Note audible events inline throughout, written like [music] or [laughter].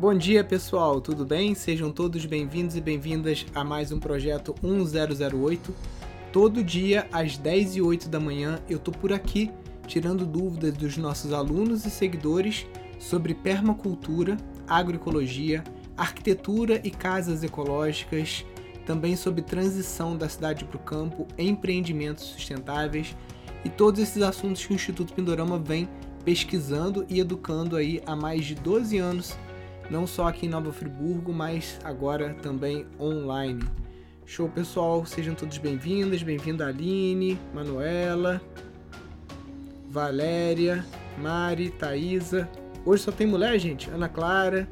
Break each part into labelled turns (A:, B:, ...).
A: Bom dia, pessoal, tudo bem? Sejam todos bem-vindos e bem-vindas a mais um projeto 1008. Todo dia, às 10 e 8 da manhã, eu tô por aqui tirando dúvidas dos nossos alunos e seguidores sobre permacultura, agroecologia, arquitetura e casas ecológicas, também sobre transição da cidade para o campo, empreendimentos sustentáveis e todos esses assuntos que o Instituto Pindorama vem pesquisando e educando aí há mais de 12 anos não só aqui em Nova Friburgo, mas agora também online. Show pessoal, sejam todos bem-vindas, bem-vinda Aline, Manuela, Valéria, Mari, Thaisa. Hoje só tem mulher, gente. Ana Clara.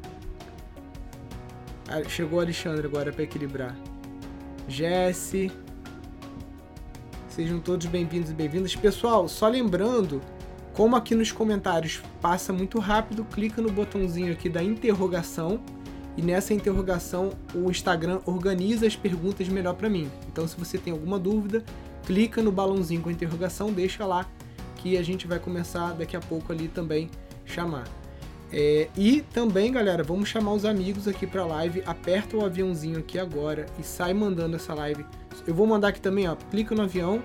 A: Ah, chegou o Alexandre agora para equilibrar. Jesse. Sejam todos bem-vindos e bem-vindas. Pessoal, só lembrando como aqui nos comentários passa muito rápido, clica no botãozinho aqui da interrogação e nessa interrogação o Instagram organiza as perguntas melhor para mim. Então, se você tem alguma dúvida, clica no balãozinho com a interrogação, deixa lá que a gente vai começar daqui a pouco ali também chamar. É, e também, galera, vamos chamar os amigos aqui para live. Aperta o aviãozinho aqui agora e sai mandando essa live. Eu vou mandar aqui também, ó. Clica no avião,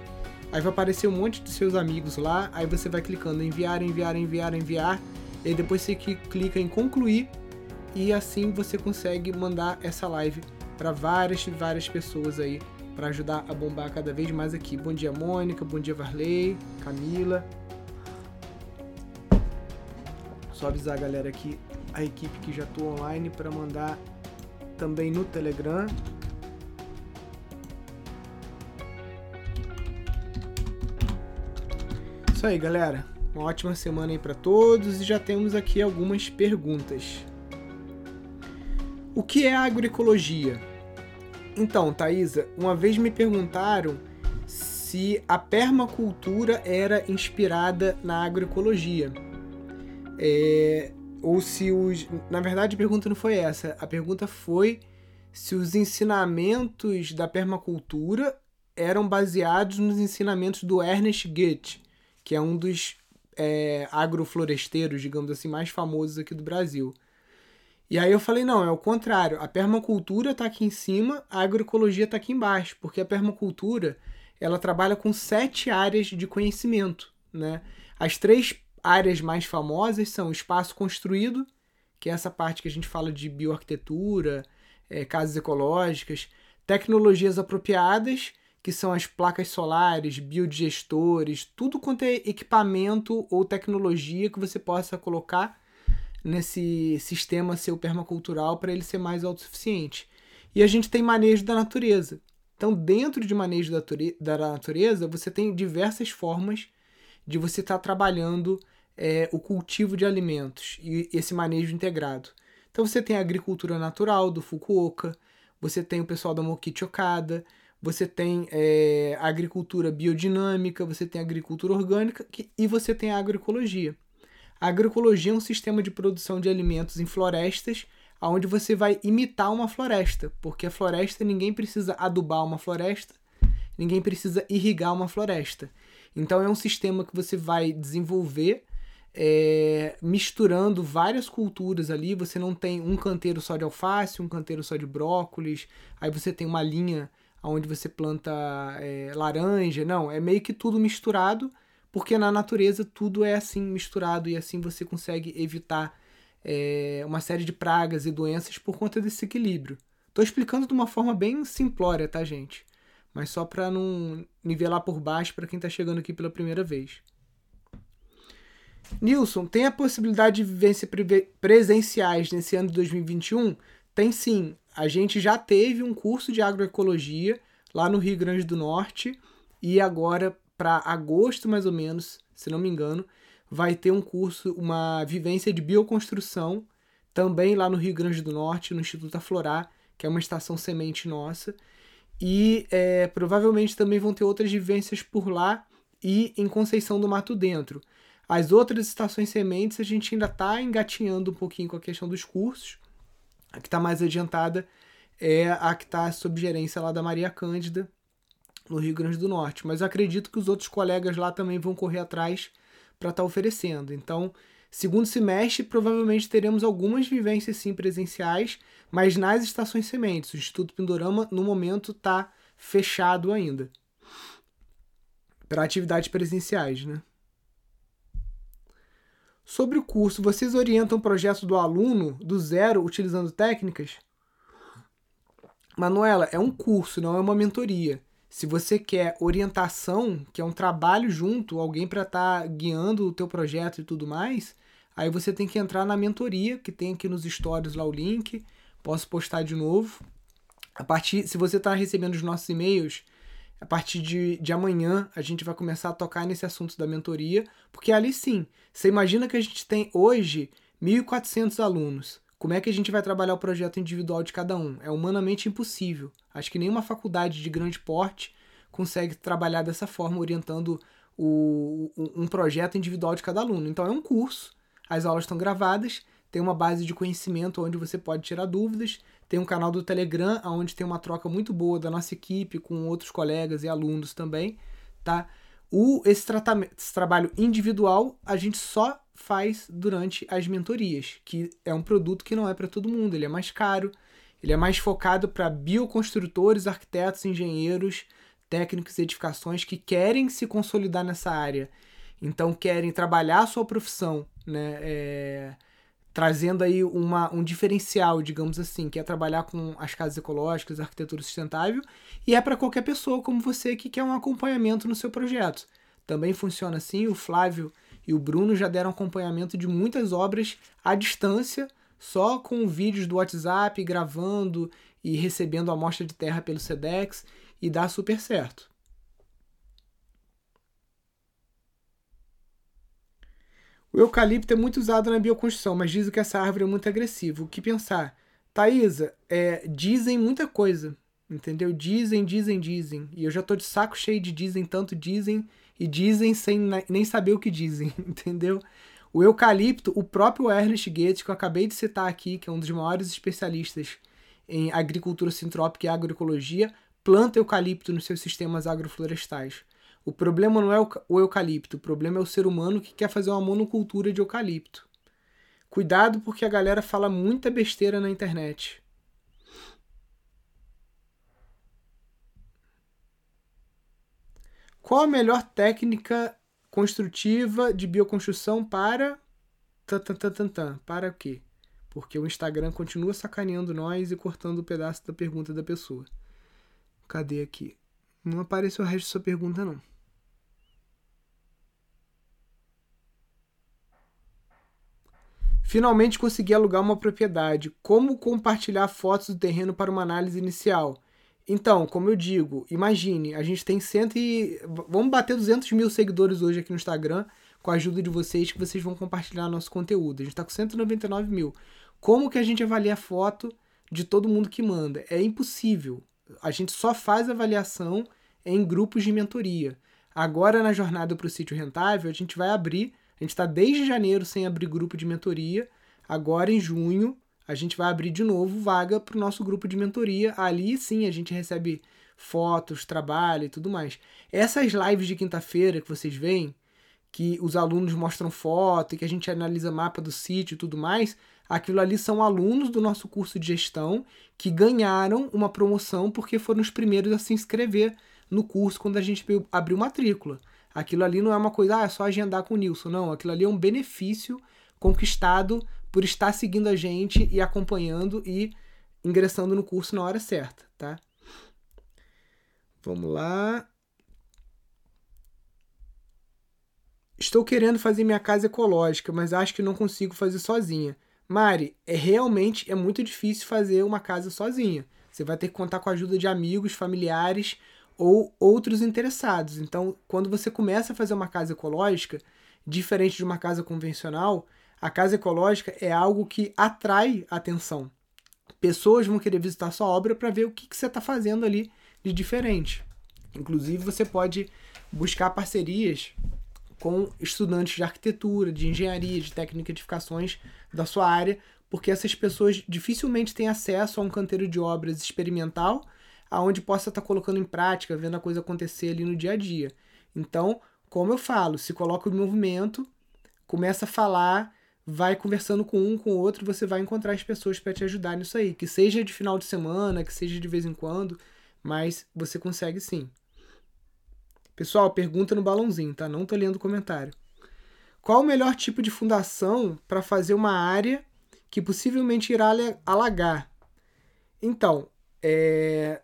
A: Aí vai aparecer um monte de seus amigos lá, aí você vai clicando em enviar, enviar, enviar, enviar, e depois você clica em concluir e assim você consegue mandar essa live para várias várias pessoas aí para ajudar a bombar cada vez mais aqui. Bom dia Mônica, bom dia Varley, Camila. Só avisar a galera aqui, a equipe que já tô online para mandar também no Telegram isso aí, galera. Uma ótima semana aí para todos e já temos aqui algumas perguntas. O que é agroecologia? Então, Thaisa, uma vez me perguntaram se a permacultura era inspirada na agroecologia. É, ou se os. Na verdade, a pergunta não foi essa. A pergunta foi se os ensinamentos da permacultura eram baseados nos ensinamentos do Ernest Goethe, que é um dos é, agrofloresteiros, digamos assim, mais famosos aqui do Brasil. E aí eu falei, não, é o contrário. A permacultura está aqui em cima, a agroecologia está aqui embaixo, porque a permacultura ela trabalha com sete áreas de conhecimento. Né? As três áreas mais famosas são o espaço construído, que é essa parte que a gente fala de bioarquitetura, é, casas ecológicas, tecnologias apropriadas que são as placas solares, biodigestores, tudo quanto é equipamento ou tecnologia que você possa colocar nesse sistema seu permacultural para ele ser mais autossuficiente. E a gente tem manejo da natureza. Então, dentro de manejo da natureza, você tem diversas formas de você estar tá trabalhando é, o cultivo de alimentos e esse manejo integrado. Então, você tem a agricultura natural do Fukuoka, você tem o pessoal da Mokichi Okada, você tem é, agricultura biodinâmica, você tem agricultura orgânica que, e você tem a agroecologia. A agroecologia é um sistema de produção de alimentos em florestas, onde você vai imitar uma floresta, porque a floresta ninguém precisa adubar uma floresta, ninguém precisa irrigar uma floresta. Então é um sistema que você vai desenvolver é, misturando várias culturas ali. Você não tem um canteiro só de alface, um canteiro só de brócolis, aí você tem uma linha onde você planta é, laranja. Não, é meio que tudo misturado, porque na natureza tudo é assim misturado e assim você consegue evitar é, uma série de pragas e doenças por conta desse equilíbrio. Estou explicando de uma forma bem simplória, tá, gente? Mas só para não nivelar por baixo para quem está chegando aqui pela primeira vez. Nilson, tem a possibilidade de vivência presenciais nesse ano de 2021? Tem sim a gente já teve um curso de agroecologia lá no Rio Grande do Norte e agora para agosto mais ou menos, se não me engano, vai ter um curso, uma vivência de bioconstrução também lá no Rio Grande do Norte, no Instituto Aflorar, que é uma estação semente nossa. E é, provavelmente também vão ter outras vivências por lá e em Conceição do Mato Dentro. As outras estações sementes a gente ainda está engatinhando um pouquinho com a questão dos cursos, a que está mais adiantada é a que está sob gerência lá da Maria Cândida, no Rio Grande do Norte. Mas acredito que os outros colegas lá também vão correr atrás para estar tá oferecendo. Então, Segundo semestre, provavelmente teremos algumas vivências sim presenciais, mas nas estações sementes. O Instituto Pindorama, no momento, está fechado ainda para atividades presenciais, né? Sobre o curso, vocês orientam o projeto do aluno do zero utilizando técnicas? Manuela, é um curso, não é uma mentoria. Se você quer orientação, que é um trabalho junto, alguém para estar tá guiando o teu projeto e tudo mais, aí você tem que entrar na mentoria, que tem aqui nos stories lá o link. Posso postar de novo. A partir, se você está recebendo os nossos e-mails, a partir de, de amanhã a gente vai começar a tocar nesse assunto da mentoria, porque ali sim, você imagina que a gente tem hoje 1.400 alunos. Como é que a gente vai trabalhar o projeto individual de cada um? É humanamente impossível. Acho que nenhuma faculdade de grande porte consegue trabalhar dessa forma, orientando o, um projeto individual de cada aluno. Então é um curso, as aulas estão gravadas, tem uma base de conhecimento onde você pode tirar dúvidas, tem um canal do Telegram onde tem uma troca muito boa da nossa equipe com outros colegas e alunos também, tá? O, esse, tratamento, esse trabalho individual a gente só faz durante as mentorias, que é um produto que não é para todo mundo, ele é mais caro, ele é mais focado para bioconstrutores, arquitetos, engenheiros, técnicos e edificações que querem se consolidar nessa área, então querem trabalhar a sua profissão, né? É, trazendo aí uma, um diferencial, digamos assim, que é trabalhar com as casas ecológicas, arquitetura sustentável, e é para qualquer pessoa como você que quer um acompanhamento no seu projeto. Também funciona assim, o Flávio e o Bruno já deram acompanhamento de muitas obras à distância, só com vídeos do WhatsApp, gravando e recebendo amostra de terra pelo SEDEX, e dá super certo. O eucalipto é muito usado na bioconstrução, mas dizem que essa árvore é muito agressiva. O que pensar? Thaisa, é, dizem muita coisa, entendeu? Dizem, dizem, dizem. E eu já tô de saco cheio de dizem, tanto dizem e dizem sem nem saber o que dizem, [laughs] entendeu? O eucalipto, o próprio Ernest Goethe, que eu acabei de citar aqui, que é um dos maiores especialistas em agricultura sintrópica e agroecologia, planta eucalipto nos seus sistemas agroflorestais. O problema não é o eucalipto, o problema é o ser humano que quer fazer uma monocultura de eucalipto. Cuidado porque a galera fala muita besteira na internet. Qual a melhor técnica construtiva de bioconstrução para. Para o quê? Porque o Instagram continua sacaneando nós e cortando o um pedaço da pergunta da pessoa. Cadê aqui? Não apareceu o resto da sua pergunta, não. Finalmente consegui alugar uma propriedade. Como compartilhar fotos do terreno para uma análise inicial? Então, como eu digo, imagine, a gente tem cento e... Vamos bater 200 mil seguidores hoje aqui no Instagram, com a ajuda de vocês, que vocês vão compartilhar nosso conteúdo. A gente está com 199 mil. Como que a gente avalia a foto de todo mundo que manda? É impossível. A gente só faz avaliação em grupos de mentoria. Agora, na jornada para o sítio rentável, a gente vai abrir a gente está desde janeiro sem abrir grupo de mentoria. Agora, em junho, a gente vai abrir de novo vaga para o nosso grupo de mentoria. Ali sim a gente recebe fotos, trabalho e tudo mais. Essas lives de quinta-feira que vocês veem, que os alunos mostram foto e que a gente analisa mapa do sítio e tudo mais, aquilo ali são alunos do nosso curso de gestão que ganharam uma promoção porque foram os primeiros a se inscrever no curso quando a gente abriu matrícula. Aquilo ali não é uma coisa, ah, é só agendar com o Nilson. Não, aquilo ali é um benefício conquistado por estar seguindo a gente e acompanhando e ingressando no curso na hora certa, tá? Vamos lá. Estou querendo fazer minha casa ecológica, mas acho que não consigo fazer sozinha. Mari, é realmente é muito difícil fazer uma casa sozinha. Você vai ter que contar com a ajuda de amigos, familiares ou outros interessados. Então, quando você começa a fazer uma casa ecológica, diferente de uma casa convencional, a casa ecológica é algo que atrai atenção. Pessoas vão querer visitar sua obra para ver o que, que você está fazendo ali de diferente. Inclusive, você pode buscar parcerias com estudantes de arquitetura, de engenharia, de técnica de edificações da sua área, porque essas pessoas dificilmente têm acesso a um canteiro de obras experimental aonde possa estar tá colocando em prática, vendo a coisa acontecer ali no dia a dia. Então, como eu falo, se coloca em movimento, começa a falar vai conversando com um, com o outro, você vai encontrar as pessoas para te ajudar nisso aí. Que seja de final de semana, que seja de vez em quando, mas você consegue sim. Pessoal, pergunta no balãozinho, tá? Não tô lendo o comentário. Qual o melhor tipo de fundação para fazer uma área que possivelmente irá alagar? Então, é...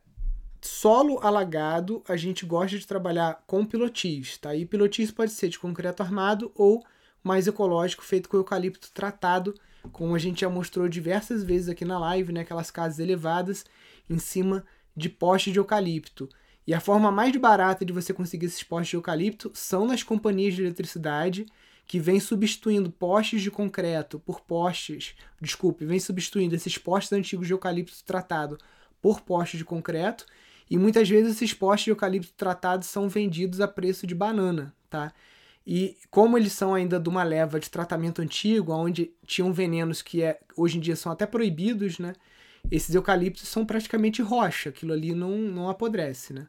A: solo alagado, a gente gosta de trabalhar com pilotis, tá? E pilotis pode ser de concreto armado ou mais ecológico, feito com eucalipto tratado, como a gente já mostrou diversas vezes aqui na live, né? Aquelas casas elevadas em cima de postes de eucalipto. E a forma mais barata de você conseguir esses postes de eucalipto são nas companhias de eletricidade, que vem substituindo postes de concreto por postes, desculpe, vem substituindo esses postes antigos de eucalipto tratado por postes de concreto, e muitas vezes esses postes de eucalipto tratado são vendidos a preço de banana, tá? E como eles são ainda de uma leva de tratamento antigo, onde tinham venenos que é, hoje em dia são até proibidos, né? Esses eucaliptos são praticamente rocha, aquilo ali não, não apodrece, né?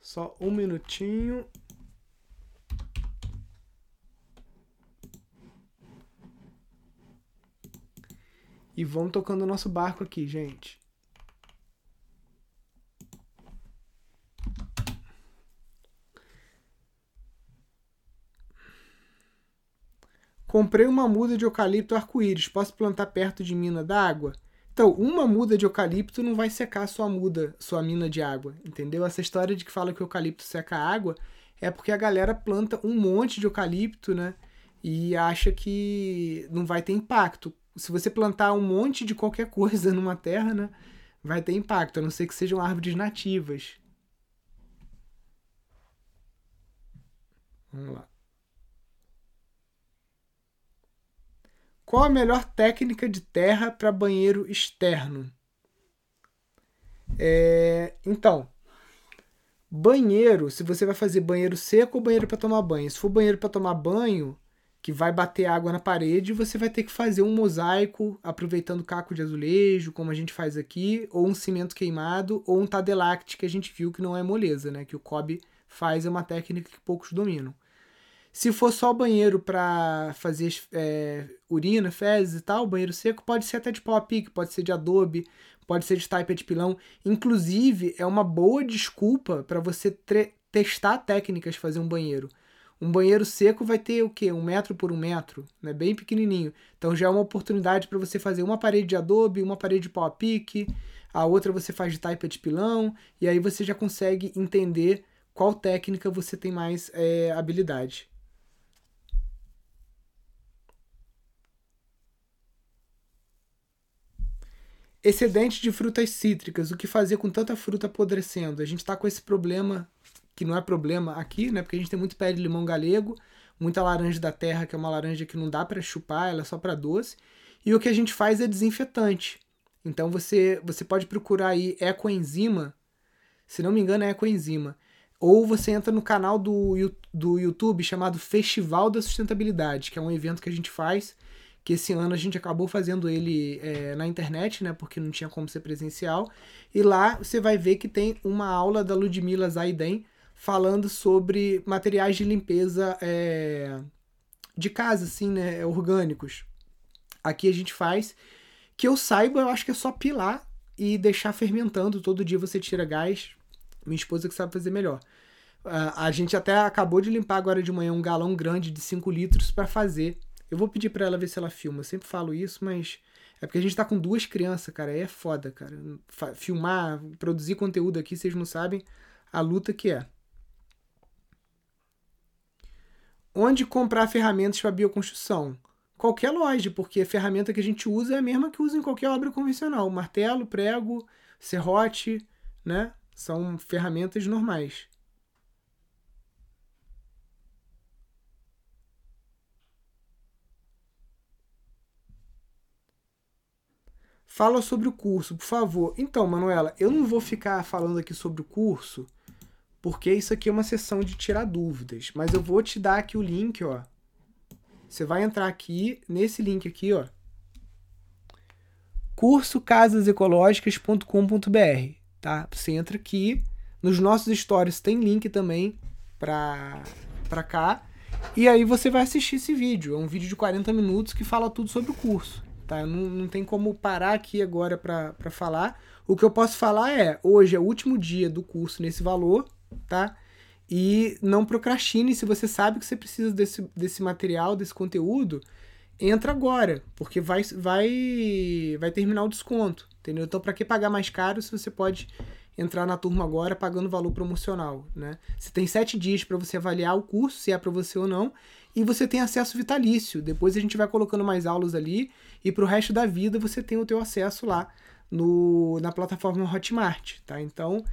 A: Só um minutinho. E vamos tocando o nosso barco aqui, gente. Comprei uma muda de eucalipto arco-íris. Posso plantar perto de mina d'água? Então, uma muda de eucalipto não vai secar sua muda, sua mina de água, entendeu? Essa história de que fala que o eucalipto seca a água é porque a galera planta um monte de eucalipto, né? E acha que não vai ter impacto. Se você plantar um monte de qualquer coisa [laughs] numa terra, né? Vai ter impacto, a não ser que sejam árvores nativas. Vamos lá. Qual a melhor técnica de terra para banheiro externo? É, então, banheiro, se você vai fazer banheiro seco ou banheiro para tomar banho. Se for banheiro para tomar banho, que vai bater água na parede, você vai ter que fazer um mosaico aproveitando caco de azulejo, como a gente faz aqui, ou um cimento queimado, ou um tadelact que a gente viu que não é moleza, né? Que o Kobe faz é uma técnica que poucos dominam. Se for só banheiro para fazer é, urina, fezes e tal, banheiro seco, pode ser até de pau a pique, pode ser de adobe, pode ser de taipa de pilão. Inclusive, é uma boa desculpa para você testar técnicas fazer um banheiro. Um banheiro seco vai ter o quê? Um metro por um metro, né? bem pequenininho. Então já é uma oportunidade para você fazer uma parede de adobe, uma parede de pau a pique, a outra você faz de taipa de pilão, e aí você já consegue entender qual técnica você tem mais é, habilidade. Excedente de frutas cítricas, o que fazer com tanta fruta apodrecendo? A gente está com esse problema, que não é problema aqui, né? Porque a gente tem muito pé de limão galego, muita laranja da terra, que é uma laranja que não dá para chupar, ela é só para doce. E o que a gente faz é desinfetante. Então você, você pode procurar aí ecoenzima, se não me engano é ecoenzima. Ou você entra no canal do, do YouTube chamado Festival da Sustentabilidade, que é um evento que a gente faz que esse ano a gente acabou fazendo ele é, na internet, né, porque não tinha como ser presencial. E lá você vai ver que tem uma aula da Ludmila Zaiden falando sobre materiais de limpeza é, de casa, assim, né, orgânicos. Aqui a gente faz, que eu saiba, eu acho que é só pilar e deixar fermentando. Todo dia você tira gás. Minha esposa que sabe fazer melhor. A gente até acabou de limpar agora de manhã um galão grande de 5 litros para fazer eu vou pedir para ela ver se ela filma. Eu sempre falo isso, mas é porque a gente tá com duas crianças, cara. É foda, cara. Filmar, produzir conteúdo aqui, vocês não sabem a luta que é. Onde comprar ferramentas para bioconstrução? Qualquer loja, porque a ferramenta que a gente usa é a mesma que usa em qualquer obra convencional. Martelo, prego, serrote, né? São ferramentas normais. Fala sobre o curso, por favor. Então, Manuela, eu não vou ficar falando aqui sobre o curso, porque isso aqui é uma sessão de tirar dúvidas. Mas eu vou te dar aqui o link, ó. Você vai entrar aqui, nesse link aqui, ó. cursocasasecológicas.com.br, tá? Você entra aqui. Nos nossos stories tem link também pra, pra cá. E aí você vai assistir esse vídeo. É um vídeo de 40 minutos que fala tudo sobre o curso. Tá? Não, não tem como parar aqui agora para falar. O que eu posso falar é, hoje é o último dia do curso nesse valor, tá? E não procrastine se você sabe que você precisa desse, desse material, desse conteúdo, entra agora, porque vai, vai, vai terminar o desconto, entendeu? Então, para que pagar mais caro se você pode entrar na turma agora pagando valor promocional, né? Você tem sete dias para você avaliar o curso, se é para você ou não, e você tem acesso vitalício. Depois a gente vai colocando mais aulas ali e para o resto da vida você tem o teu acesso lá no, na plataforma Hotmart, tá? Então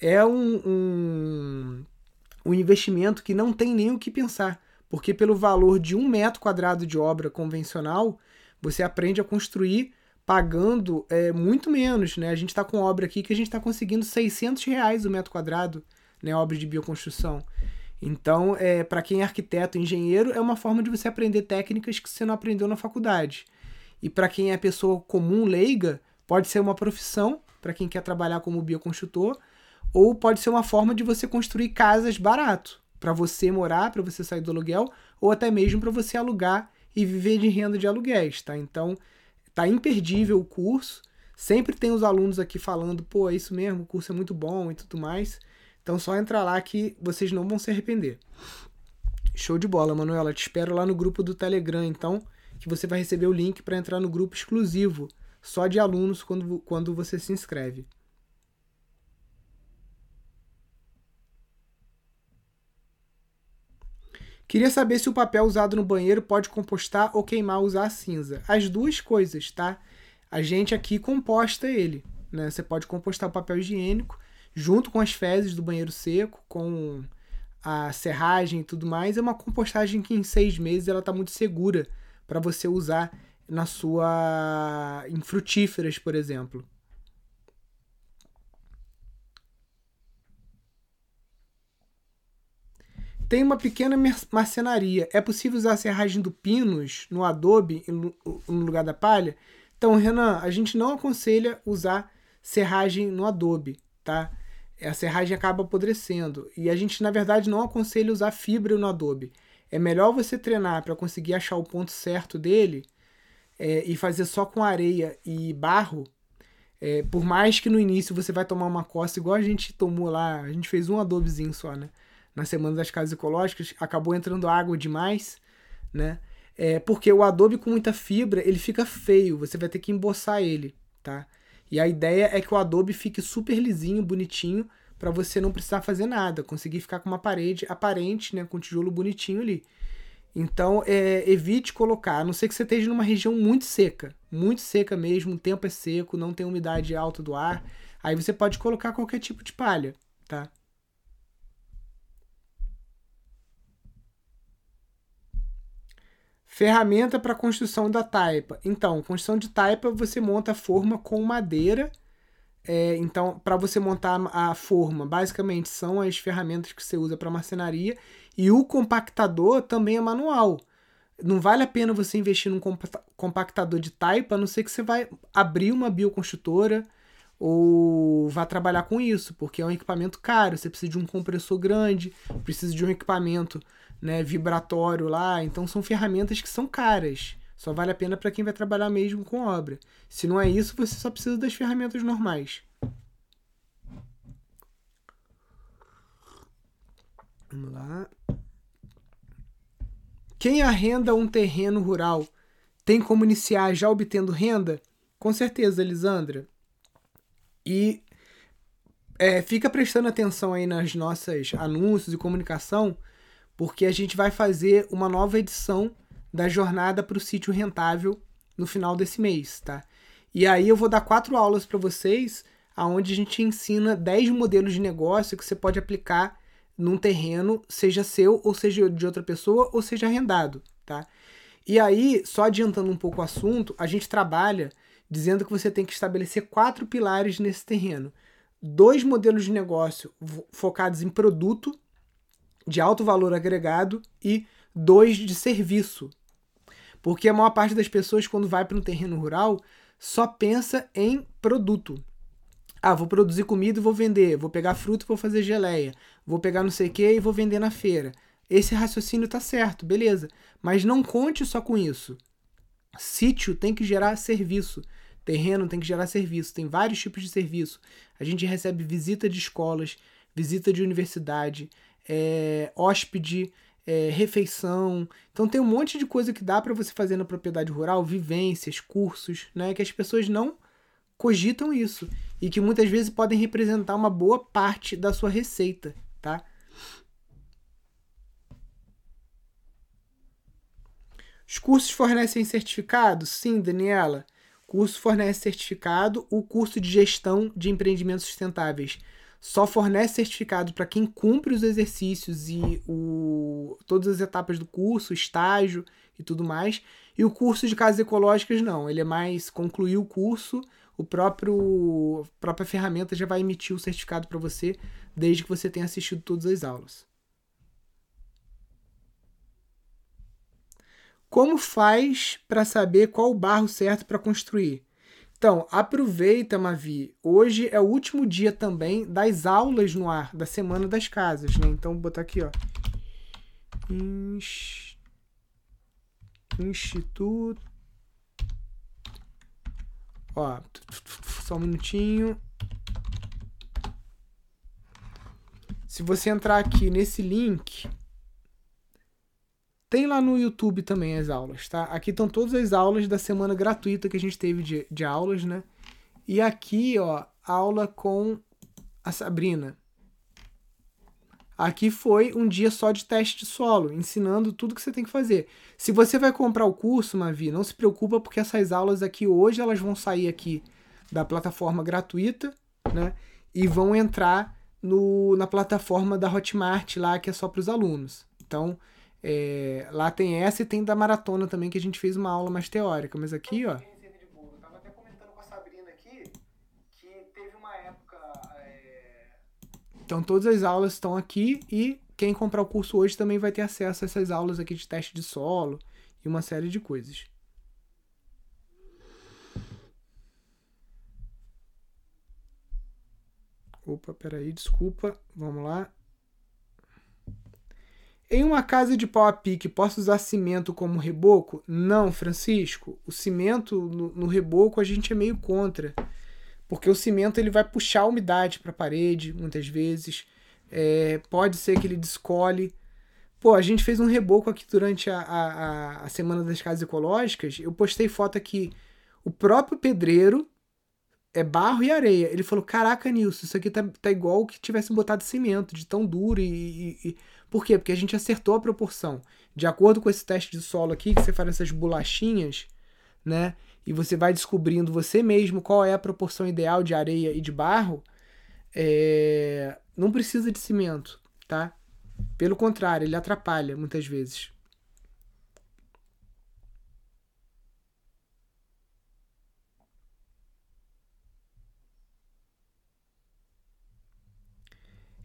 A: é um, um, um investimento que não tem nem o que pensar, porque pelo valor de um metro quadrado de obra convencional você aprende a construir pagando é, muito menos, né? A gente está com obra aqui que a gente está conseguindo 600 reais o metro quadrado, né? Obra de bioconstrução. Então, é, para quem é arquiteto, engenheiro, é uma forma de você aprender técnicas que você não aprendeu na faculdade. E para quem é pessoa comum, leiga, pode ser uma profissão, para quem quer trabalhar como bioconstrutor, ou pode ser uma forma de você construir casas barato, para você morar, para você sair do aluguel, ou até mesmo para você alugar e viver de renda de aluguéis, tá? Então, Tá imperdível o curso. Sempre tem os alunos aqui falando, pô, é isso mesmo, o curso é muito bom e tudo mais. Então só entrar lá que vocês não vão se arrepender. Show de bola, Manuela. Te espero lá no grupo do Telegram, então, que você vai receber o link para entrar no grupo exclusivo, só de alunos quando, quando você se inscreve. Queria saber se o papel usado no banheiro pode compostar ou queimar usar a cinza. As duas coisas, tá? A gente aqui composta ele. Né? Você pode compostar o papel higiênico junto com as fezes do banheiro seco, com a serragem e tudo mais. É uma compostagem que em seis meses ela está muito segura para você usar na sua em frutíferas, por exemplo. Tem uma pequena marcenaria. É possível usar a serragem do Pinus no Adobe no lugar da palha? Então, Renan, a gente não aconselha usar serragem no Adobe, tá? A serragem acaba apodrecendo. E a gente, na verdade, não aconselha usar fibra no Adobe. É melhor você treinar para conseguir achar o ponto certo dele é, e fazer só com areia e barro. É, por mais que no início você vai tomar uma costa igual a gente tomou lá, a gente fez um adobezinho só, né? Na Semana das Casas Ecológicas, acabou entrando água demais, né? É, porque o adobe com muita fibra, ele fica feio, você vai ter que emboçar ele, tá? E a ideia é que o adobe fique super lisinho, bonitinho, para você não precisar fazer nada, conseguir ficar com uma parede aparente, né, com tijolo bonitinho ali. Então, é, evite colocar, a não ser que você esteja numa região muito seca, muito seca mesmo, o tempo é seco, não tem umidade alta do ar, aí você pode colocar qualquer tipo de palha, tá? Ferramenta para construção da taipa. Então, construção de taipa você monta a forma com madeira. É, então, para você montar a forma, basicamente são as ferramentas que você usa para marcenaria. E o compactador também é manual. Não vale a pena você investir num compactador de taipa, a não ser que você vai abrir uma bioconstrutora ou vá trabalhar com isso, porque é um equipamento caro. Você precisa de um compressor grande, precisa de um equipamento né, vibratório lá. Então são ferramentas que são caras. Só vale a pena para quem vai trabalhar mesmo com obra. Se não é isso, você só precisa das ferramentas normais. Vamos lá. Quem arrenda um terreno rural tem como iniciar já obtendo renda? Com certeza, Elisandra. E é, fica prestando atenção aí nas nossas anúncios e comunicação, porque a gente vai fazer uma nova edição da jornada para o sítio rentável no final desse mês, tá? E aí eu vou dar quatro aulas para vocês, aonde a gente ensina 10 modelos de negócio que você pode aplicar num terreno, seja seu ou seja de outra pessoa ou seja arrendado, tá? E aí, só adiantando um pouco o assunto, a gente trabalha dizendo que você tem que estabelecer quatro pilares nesse terreno. Dois modelos de negócio focados em produto, de alto valor agregado e dois de serviço. Porque a maior parte das pessoas, quando vai para um terreno rural, só pensa em produto. Ah, vou produzir comida e vou vender. Vou pegar fruta e vou fazer geleia. Vou pegar não sei o que e vou vender na feira. Esse raciocínio tá certo, beleza. Mas não conte só com isso. Sítio tem que gerar serviço. Terreno tem que gerar serviço. Tem vários tipos de serviço. A gente recebe visita de escolas, visita de universidade, é, hóspede, é, refeição. Então tem um monte de coisa que dá para você fazer na propriedade rural, vivências, cursos, né? Que as pessoas não cogitam isso e que muitas vezes podem representar uma boa parte da sua receita, tá? Os cursos fornecem certificado? Sim, Daniela. O curso fornece certificado. O curso de gestão de empreendimentos sustentáveis só fornece certificado para quem cumpre os exercícios e o, todas as etapas do curso, estágio e tudo mais. E o curso de casas ecológicas não, ele é mais concluir o curso, o próprio a própria ferramenta já vai emitir o certificado para você desde que você tenha assistido todas as aulas. Como faz para saber qual o barro certo para construir? Então, aproveita, Mavi. Hoje é o último dia também das aulas no ar, da Semana das Casas, né? Então, vou botar aqui, ó. Instituto. Ó, só um minutinho. Se você entrar aqui nesse link, tem lá no YouTube também as aulas, tá? Aqui estão todas as aulas da semana gratuita que a gente teve de, de aulas, né? E aqui, ó, aula com a Sabrina. Aqui foi um dia só de teste de solo, ensinando tudo que você tem que fazer. Se você vai comprar o curso, Mavi, não se preocupa porque essas aulas aqui hoje elas vão sair aqui da plataforma gratuita, né? E vão entrar no, na plataforma da Hotmart lá que é só para os alunos. Então, é, lá tem essa e tem da maratona também, que a gente fez uma aula mais teórica. Mas aqui, ó. Então todas as aulas estão aqui e quem comprar o curso hoje também vai ter acesso a essas aulas aqui de teste de solo e uma série de coisas. Opa, peraí, desculpa. Vamos lá. Em uma casa de pau a pique, posso usar cimento como reboco? Não, Francisco. O cimento no, no reboco a gente é meio contra. Porque o cimento ele vai puxar a umidade para a parede, muitas vezes. É, pode ser que ele descole. Pô, a gente fez um reboco aqui durante a, a, a Semana das Casas Ecológicas. Eu postei foto aqui. O próprio pedreiro é barro e areia. Ele falou: Caraca, Nilson, isso aqui tá, tá igual que tivesse botado cimento, de tão duro e, e, por quê? Porque a gente acertou a proporção. De acordo com esse teste de solo aqui, que você faz essas bolachinhas, né? E você vai descobrindo você mesmo qual é a proporção ideal de areia e de barro. É... Não precisa de cimento, tá? Pelo contrário, ele atrapalha muitas vezes.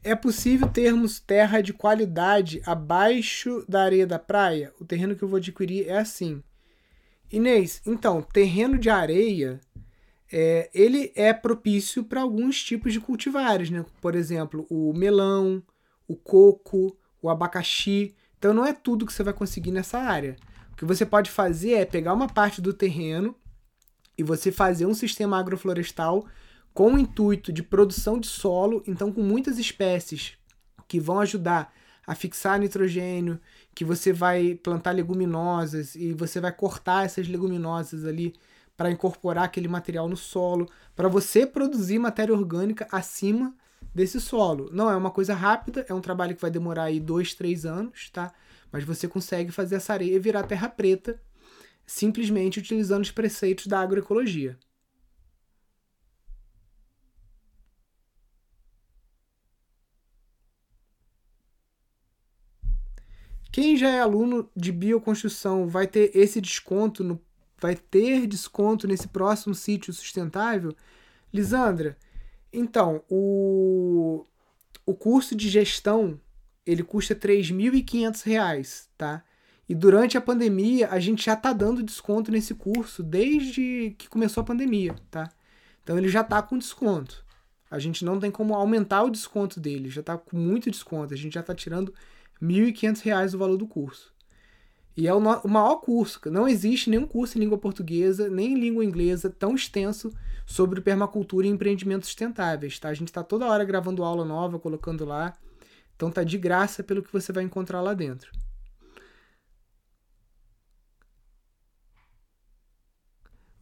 A: É possível termos terra de qualidade abaixo da areia da praia? O terreno que eu vou adquirir é assim. Inês, então, terreno de areia, é, ele é propício para alguns tipos de cultivares, né? Por exemplo, o melão, o coco, o abacaxi. Então não é tudo que você vai conseguir nessa área. O que você pode fazer é pegar uma parte do terreno e você fazer um sistema agroflorestal com o intuito de produção de solo, então com muitas espécies que vão ajudar a fixar nitrogênio, que você vai plantar leguminosas e você vai cortar essas leguminosas ali para incorporar aquele material no solo, para você produzir matéria orgânica acima desse solo. Não é uma coisa rápida, é um trabalho que vai demorar aí dois, três anos, tá? Mas você consegue fazer essa areia virar terra preta simplesmente utilizando os preceitos da agroecologia. Quem já é aluno de bioconstrução vai ter esse desconto no vai ter desconto nesse próximo sítio sustentável? Lisandra, então, o, o curso de gestão, ele custa R$ 3.500, tá? E durante a pandemia, a gente já tá dando desconto nesse curso desde que começou a pandemia, tá? Então ele já tá com desconto, A gente não tem como aumentar o desconto dele, já está com muito desconto. A gente já está tirando R$ 1.500 do valor do curso. E é o, o, maior curso. Não existe nenhum curso em língua portuguesa, nem em língua inglesa tão extenso sobre permacultura e empreendimentos sustentáveis. Tá? A gente está toda hora gravando aula nova, colocando lá. Então tá de graça pelo que você vai encontrar lá dentro.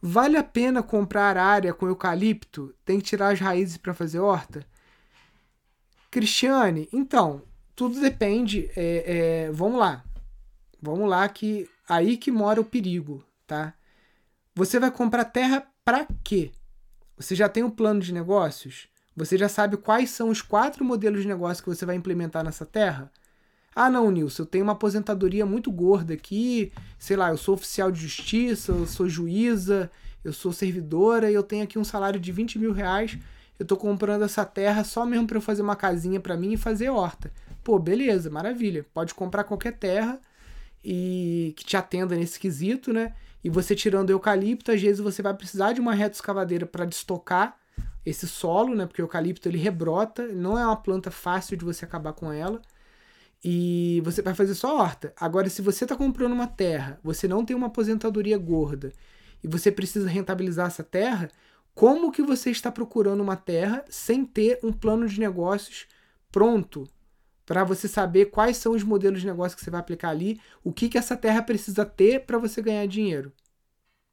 A: Vale a pena comprar área com eucalipto? Tem que tirar as raízes para fazer horta? Cristiane, então, tudo depende. É, é, vamos lá. Vamos lá, que aí que mora o perigo, tá? Você vai comprar terra para quê? Você já tem um plano de negócios? Você já sabe quais são os quatro modelos de negócio que você vai implementar nessa terra? Ah, não, Nilson, eu tenho uma aposentadoria muito gorda aqui, sei lá, eu sou oficial de justiça, eu sou juíza, eu sou servidora e eu tenho aqui um salário de 20 mil reais. Eu tô comprando essa terra só mesmo para eu fazer uma casinha para mim e fazer horta. Pô, beleza, maravilha. Pode comprar qualquer terra e que te atenda nesse quesito, né? E você tirando eucalipto, às vezes você vai precisar de uma reta escavadeira para destocar esse solo, né? Porque o eucalipto ele rebrota, não é uma planta fácil de você acabar com ela. E você vai fazer só horta. Agora, se você está comprando uma terra, você não tem uma aposentadoria gorda e você precisa rentabilizar essa terra, como que você está procurando uma terra sem ter um plano de negócios pronto para você saber quais são os modelos de negócio que você vai aplicar ali, o que que essa terra precisa ter para você ganhar dinheiro?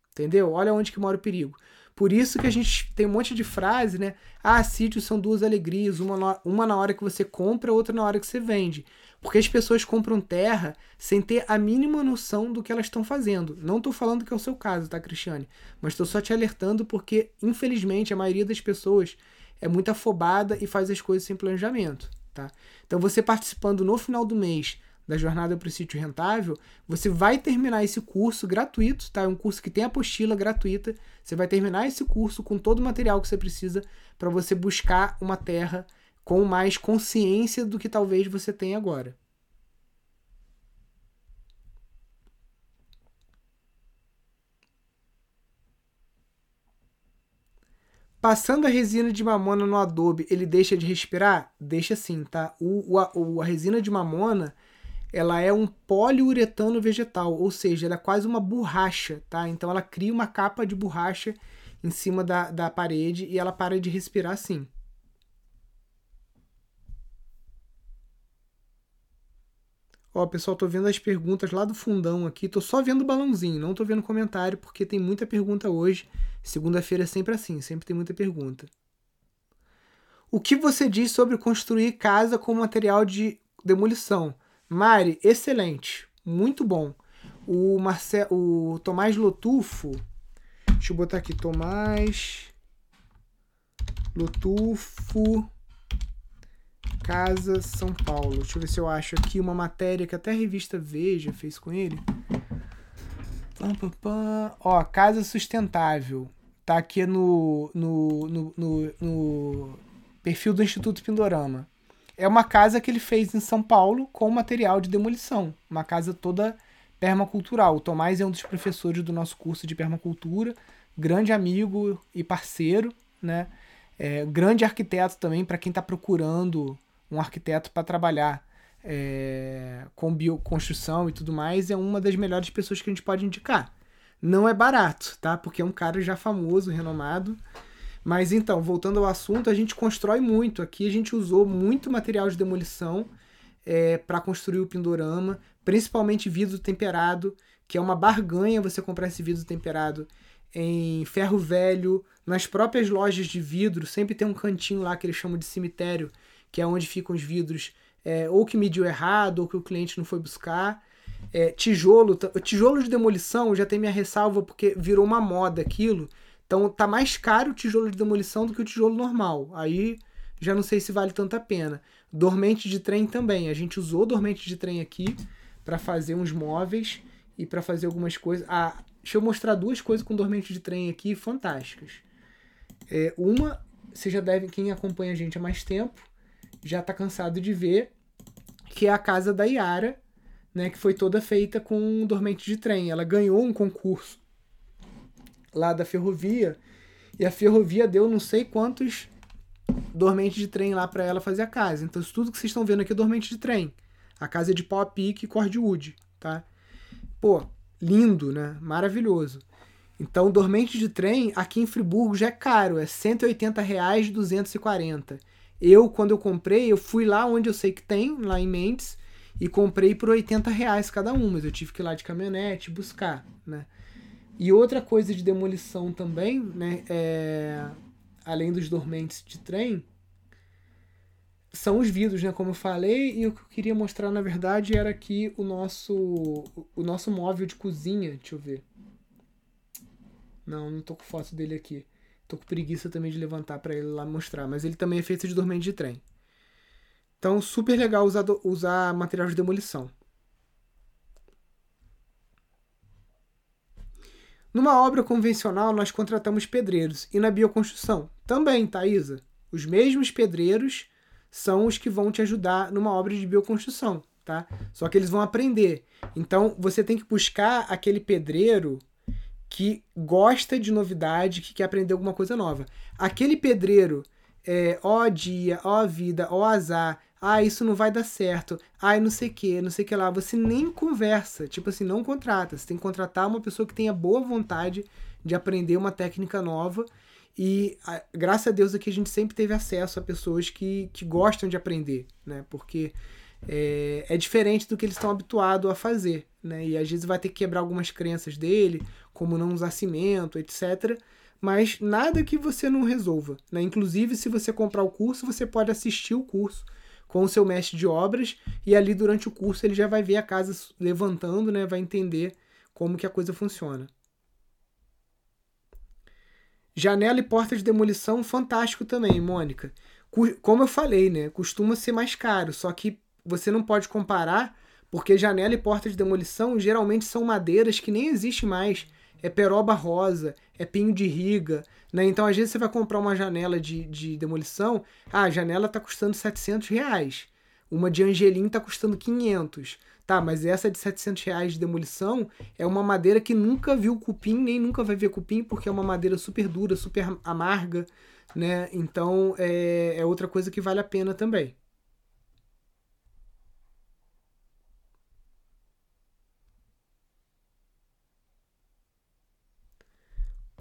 A: Entendeu? Olha onde que mora o perigo. Por isso que a gente tem um monte de frase, né? Ah, sítios são duas alegrias, uma na, uma na hora que você compra, outra na hora que você vende. Porque as pessoas compram terra sem ter a mínima noção do que elas estão fazendo. Não estou falando que é o seu caso, tá, Cristiane? Mas estou só te alertando porque, infelizmente, a maioria das pessoas é muito afobada e faz as coisas sem planejamento, tá? Então, você participando no final do mês da Jornada para o Sítio Rentável, você vai terminar esse curso gratuito, tá? É um curso que tem apostila gratuita. Você vai terminar esse curso com todo o material que você precisa para você buscar uma terra com mais consciência do que talvez você tenha agora. Passando a resina de mamona no adobe, ele deixa de respirar? Deixa sim, tá? O, o, a resina de mamona ela é um poliuretano vegetal, ou seja, ela é quase uma borracha, tá? Então ela cria uma capa de borracha em cima da, da parede e ela para de respirar assim. Ó, pessoal, tô vendo as perguntas lá do fundão aqui. Tô só vendo o balãozinho, não tô vendo comentário, porque tem muita pergunta hoje. Segunda-feira é sempre assim, sempre tem muita pergunta. O que você diz sobre construir casa com material de demolição? Mari, excelente, muito bom. O, Marce... o Tomás Lotufo, deixa eu botar aqui, Tomás Lotufo, Casa São Paulo. Deixa eu ver se eu acho aqui uma matéria que até a revista Veja fez com ele. Ó, Casa Sustentável. Tá aqui no, no, no, no, no perfil do Instituto Pindorama é uma casa que ele fez em São Paulo com material de demolição. Uma casa toda permacultural. O Tomás é um dos professores do nosso curso de permacultura, grande amigo e parceiro, né? É, grande arquiteto também para quem está procurando um arquiteto para trabalhar é, com bioconstrução e tudo mais, é uma das melhores pessoas que a gente pode indicar. Não é barato, tá? Porque é um cara já famoso, renomado, mas então, voltando ao assunto, a gente constrói muito. Aqui a gente usou muito material de demolição é, para construir o Pindorama, principalmente vidro temperado, que é uma barganha você comprar esse vidro temperado em ferro velho, nas próprias lojas de vidro, sempre tem um cantinho lá que eles chamam de cemitério, que é onde ficam os vidros, é, ou que mediu errado, ou que o cliente não foi buscar. É, tijolo, tijolo de demolição já tem minha ressalva porque virou uma moda aquilo. Então tá mais caro o tijolo de demolição do que o tijolo normal. Aí já não sei se vale tanta pena. Dormente de trem também. A gente usou dormente de trem aqui para fazer uns móveis e para fazer algumas coisas. Ah, deixa eu mostrar duas coisas com dormente de trem aqui fantásticas. É, uma, você já deve, quem acompanha a gente há mais tempo, já tá cansado de ver, que é a casa da Yara, né, que foi toda feita com dormente de trem. Ela ganhou um concurso lá da ferrovia. E a ferrovia deu não sei quantos dormente de trem lá para ela fazer a casa. Então, tudo que vocês estão vendo aqui é dormente de trem. A casa é de pau a pique e cordwood, tá? Pô, lindo, né? Maravilhoso. Então, dormente de trem aqui em Friburgo já é caro, é 180 reais 240. Eu, quando eu comprei, eu fui lá onde eu sei que tem, lá em Mendes, e comprei por 80 reais cada um, mas eu tive que ir lá de caminhonete buscar, né? E outra coisa de demolição também, né, é, além dos dormentes de trem, são os vidros, né, como eu falei, e o que eu queria mostrar na verdade era aqui o nosso o nosso móvel de cozinha, deixa eu ver. Não, não tô com foto dele aqui. Tô com preguiça também de levantar para ele lá mostrar, mas ele também é feito de dormente de trem. Então, super legal usar, usar material de demolição. Numa obra convencional, nós contratamos pedreiros. E na bioconstrução? Também, Thaisa. Os mesmos pedreiros são os que vão te ajudar numa obra de bioconstrução, tá? Só que eles vão aprender. Então, você tem que buscar aquele pedreiro que gosta de novidade, que quer aprender alguma coisa nova. Aquele pedreiro, é, ó dia, ó vida, ó azar, ah, isso não vai dar certo, ai, não sei o que, não sei o que lá. Você nem conversa, tipo assim, não contrata. Você tem que contratar uma pessoa que tenha boa vontade de aprender uma técnica nova. E a, graças a Deus aqui a gente sempre teve acesso a pessoas que, que gostam de aprender, né? Porque é, é diferente do que eles estão habituados a fazer, né? E às vezes vai ter que quebrar algumas crenças dele, como não usar cimento, etc. Mas nada que você não resolva, né? Inclusive, se você comprar o curso, você pode assistir o curso com o seu mestre de obras e ali durante o curso ele já vai ver a casa levantando, né? Vai entender como que a coisa funciona. Janela e porta de demolição, fantástico também, Mônica. Como eu falei, né? Costuma ser mais caro, só que você não pode comparar, porque janela e porta de demolição geralmente são madeiras que nem existem mais. É peroba rosa, é pinho de riga, né? Então, às vezes, você vai comprar uma janela de, de demolição, ah, a janela está custando 700 reais. Uma de Angelim está custando 500. Tá, mas essa de 700 reais de demolição é uma madeira que nunca viu cupim, nem nunca vai ver cupim, porque é uma madeira super dura, super amarga, né? Então, é, é outra coisa que vale a pena também.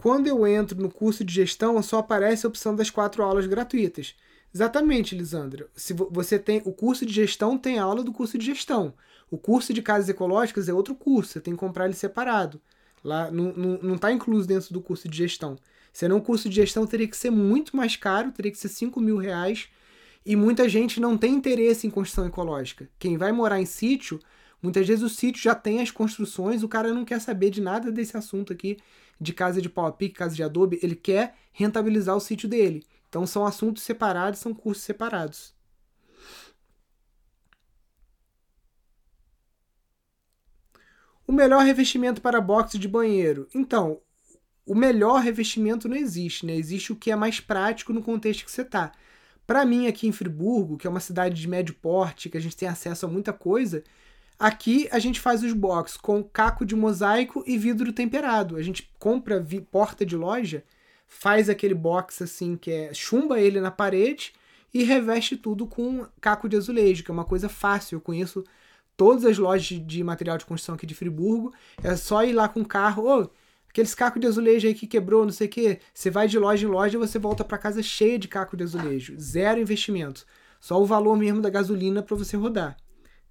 A: Quando eu entro no curso de gestão, só aparece a opção das quatro aulas gratuitas. Exatamente, Lisandra. Se você tem o curso de gestão tem aula do curso de gestão. O curso de casas ecológicas é outro curso, você tem que comprar ele separado. Lá não está incluso dentro do curso de gestão. Senão o curso de gestão teria que ser muito mais caro, teria que ser 5 mil reais. E muita gente não tem interesse em construção ecológica. Quem vai morar em sítio, muitas vezes o sítio já tem as construções, o cara não quer saber de nada desse assunto aqui de casa de pau a pique, casa de adobe, ele quer rentabilizar o sítio dele. Então são assuntos separados, são cursos separados. O melhor revestimento para box de banheiro. Então, o melhor revestimento não existe, né? Existe o que é mais prático no contexto que você está. Para mim, aqui em Friburgo, que é uma cidade de médio porte, que a gente tem acesso a muita coisa, Aqui a gente faz os box com caco de mosaico e vidro temperado. A gente compra porta de loja, faz aquele box assim que é chumba ele na parede e reveste tudo com caco de azulejo, que é uma coisa fácil. Eu conheço todas as lojas de material de construção aqui de Friburgo. É só ir lá com o carro, ô, aqueles cacos de azulejo aí que quebrou, não sei o quê. Você vai de loja em loja e você volta para casa cheia de caco de azulejo. Zero investimento. Só o valor mesmo da gasolina para você rodar.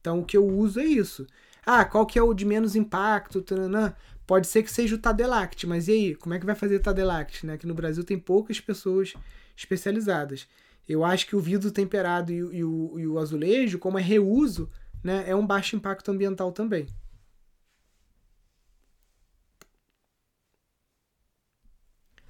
A: Então o que eu uso é isso. Ah, qual que é o de menos impacto? Tanana? Pode ser que seja o Tadelact, mas e aí? Como é que vai fazer Tadelact? Né? Aqui no Brasil tem poucas pessoas especializadas. Eu acho que o vidro temperado e, e, o, e o azulejo, como é reuso, né, é um baixo impacto ambiental também.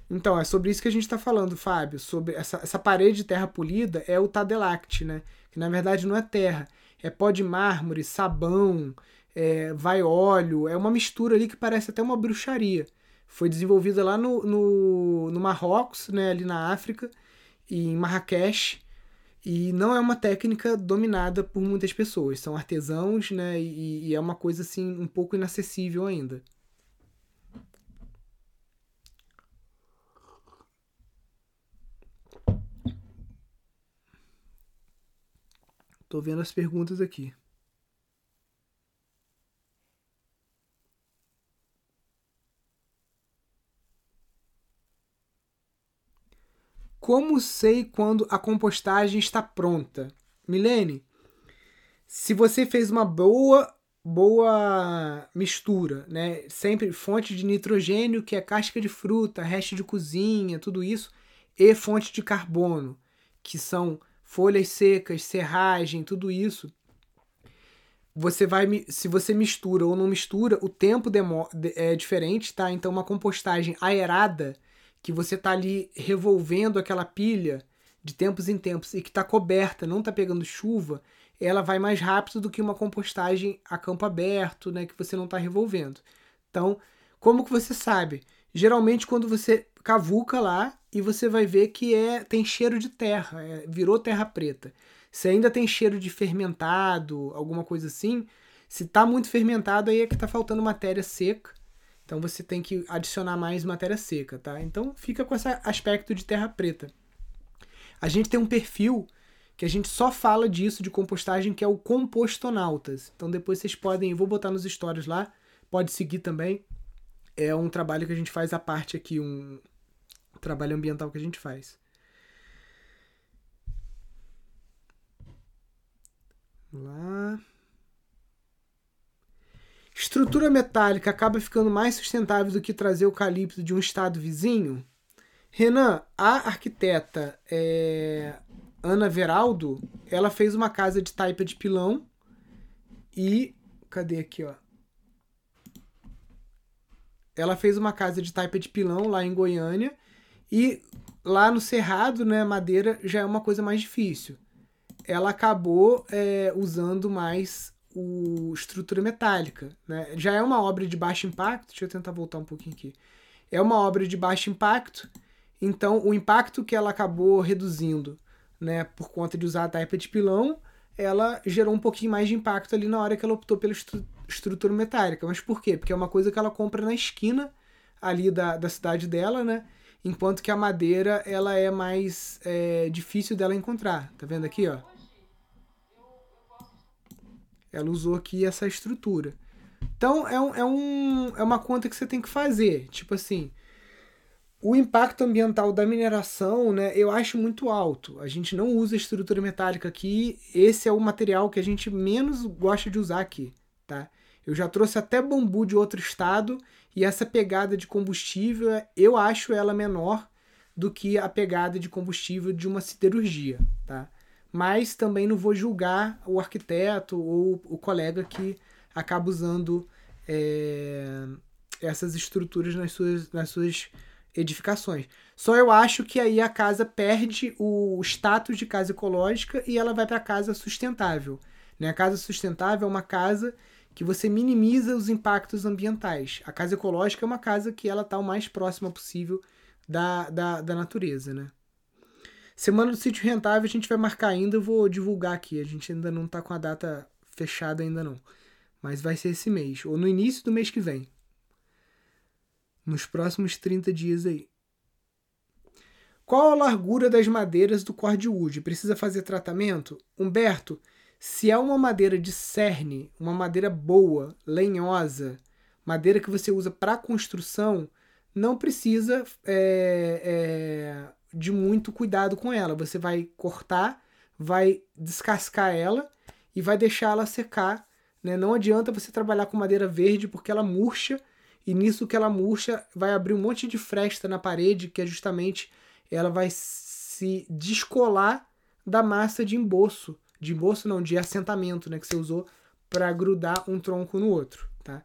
A: Então, é sobre isso que a gente está falando, Fábio. Sobre essa, essa parede de terra polida é o Tadelact, né? Que na verdade não é terra, é pó de mármore, sabão, é, vai óleo, é uma mistura ali que parece até uma bruxaria. Foi desenvolvida lá no, no, no Marrocos, né, ali na África, e em Marrakech, e não é uma técnica dominada por muitas pessoas. São artesãos, né, e, e é uma coisa assim um pouco inacessível ainda. Tô vendo as perguntas aqui. Como sei quando a compostagem está pronta? Milene, se você fez uma boa boa mistura, né? Sempre fonte de nitrogênio, que é casca de fruta, resto de cozinha, tudo isso, e fonte de carbono, que são folhas secas, serragem, tudo isso. Você vai se você mistura ou não mistura, o tempo é diferente, tá? Então uma compostagem aerada que você tá ali revolvendo aquela pilha de tempos em tempos e que está coberta, não está pegando chuva, ela vai mais rápido do que uma compostagem a campo aberto, né, que você não está revolvendo. Então, como que você sabe? Geralmente quando você cavuca lá e você vai ver que é tem cheiro de terra, é, virou terra preta. Se ainda tem cheiro de fermentado, alguma coisa assim, se está muito fermentado aí é que está faltando matéria seca então você tem que adicionar mais matéria seca, tá? Então fica com esse aspecto de terra preta. A gente tem um perfil que a gente só fala disso de compostagem, que é o Compostonautas. Então depois vocês podem, vou botar nos stories lá, pode seguir também. É um trabalho que a gente faz à parte aqui, um trabalho ambiental que a gente faz. Vamos lá. Estrutura metálica acaba ficando mais sustentável do que trazer eucalipto de um estado vizinho? Renan, a arquiteta é, Ana Veraldo, ela fez uma casa de taipa de pilão e. Cadê aqui, ó? Ela fez uma casa de taipa de pilão lá em Goiânia e lá no Cerrado, né, madeira já é uma coisa mais difícil. Ela acabou é, usando mais o estrutura metálica. Né? Já é uma obra de baixo impacto, deixa eu tentar voltar um pouquinho aqui. É uma obra de baixo impacto, então o impacto que ela acabou reduzindo né, por conta de usar a taipa de pilão, ela gerou um pouquinho mais de impacto ali na hora que ela optou pela estru estrutura metálica. Mas por quê? Porque é uma coisa que ela compra na esquina ali da, da cidade dela, né? Enquanto que a madeira ela é mais é, difícil dela encontrar. Tá vendo aqui, ó? Ela usou aqui essa estrutura. Então é, um, é, um, é uma conta que você tem que fazer. Tipo assim, o impacto ambiental da mineração, né, eu acho muito alto. A gente não usa estrutura metálica aqui. Esse é o material que a gente menos gosta de usar aqui, tá? Eu já trouxe até bambu de outro estado e essa pegada de combustível, eu acho ela menor do que a pegada de combustível de uma siderurgia, tá? mas também não vou julgar o arquiteto ou o colega que acaba usando é, essas estruturas nas suas, nas suas edificações. Só eu acho que aí a casa perde o status de casa ecológica e ela vai para casa sustentável. Né? A casa sustentável é uma casa que você minimiza os impactos ambientais. A casa ecológica é uma casa que ela está o mais próxima possível da, da, da natureza, né? Semana do sítio rentável a gente vai marcar ainda, eu vou divulgar aqui. A gente ainda não tá com a data fechada ainda não. Mas vai ser esse mês, ou no início do mês que vem. Nos próximos 30 dias aí. Qual a largura das madeiras do cordwood? Precisa fazer tratamento? Humberto, se é uma madeira de cerne, uma madeira boa, lenhosa, madeira que você usa para construção, não precisa é, é, de muito cuidado com ela. Você vai cortar, vai descascar ela e vai deixar ela secar. Né? Não adianta você trabalhar com madeira verde porque ela murcha e nisso que ela murcha vai abrir um monte de fresta na parede que é justamente ela vai se descolar da massa de emboço, de emboço não, de assentamento, né, que você usou para grudar um tronco no outro, tá?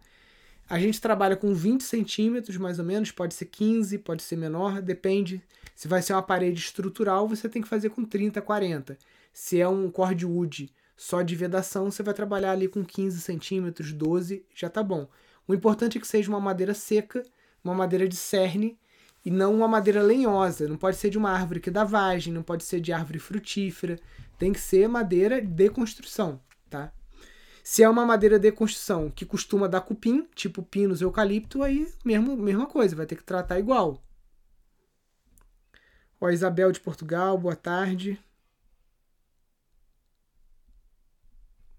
A: A gente trabalha com 20 centímetros, mais ou menos, pode ser 15, pode ser menor, depende. Se vai ser uma parede estrutural, você tem que fazer com 30, 40. Se é um cordwood só de vedação, você vai trabalhar ali com 15 centímetros, 12, já tá bom. O importante é que seja uma madeira seca, uma madeira de cerne, e não uma madeira lenhosa. Não pode ser de uma árvore que dá vagem, não pode ser de árvore frutífera. Tem que ser madeira de construção, tá? Se é uma madeira de construção que costuma dar cupim, tipo pinos eucalipto, aí mesmo, mesma coisa, vai ter que tratar igual. Ó, Isabel de Portugal, boa tarde.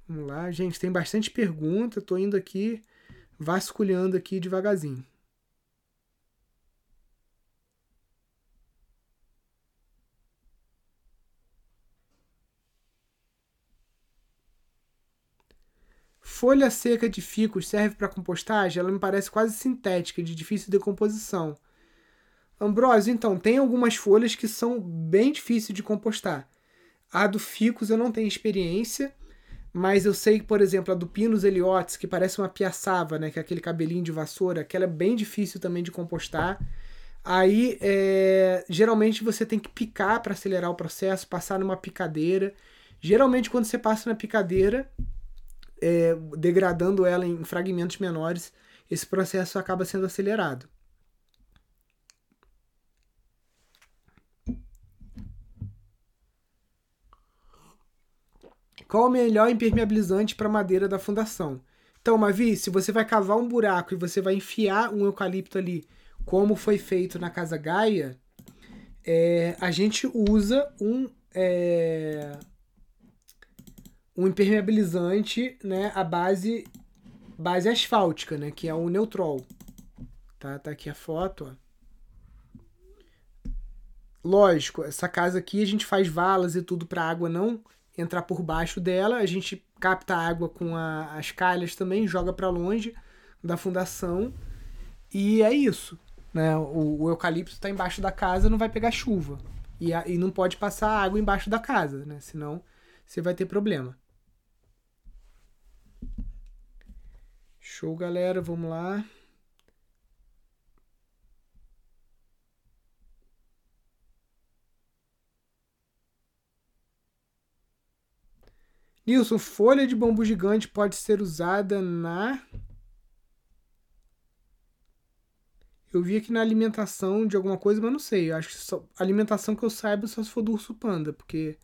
A: Vamos lá, gente, tem bastante pergunta, tô indo aqui vasculhando aqui devagarzinho. Folha seca de ficus serve para compostagem? Ela me parece quase sintética, de difícil decomposição. Ambrósio, então, tem algumas folhas que são bem difíceis de compostar. A do ficus eu não tenho experiência, mas eu sei que, por exemplo, a do Pinus eliotis, que parece uma piaçava, né, que é aquele cabelinho de vassoura, aquela é bem difícil também de compostar. Aí, é, geralmente você tem que picar para acelerar o processo, passar numa picadeira. Geralmente, quando você passa na picadeira, é, degradando ela em fragmentos menores, esse processo acaba sendo acelerado. Qual o melhor impermeabilizante para madeira da fundação? Então, Mavi, se você vai cavar um buraco e você vai enfiar um eucalipto ali, como foi feito na Casa Gaia, é, a gente usa um, é, um impermeabilizante, né, a base base asfáltica, né, que é o Neutrol. Tá, tá aqui a foto, ó. Lógico, essa casa aqui a gente faz valas e tudo para água não entrar por baixo dela, a gente capta a água com a, as calhas também, joga para longe da fundação e é isso. Né? O, o eucalipto está embaixo da casa, não vai pegar chuva. E, a, e não pode passar água embaixo da casa, né? senão você vai ter problema. Show, galera. Vamos lá. Nilson, folha de bambu gigante pode ser usada na. Eu vi aqui na alimentação de alguma coisa, mas não sei. Eu acho que só... alimentação que eu saiba só se for do urso panda, porque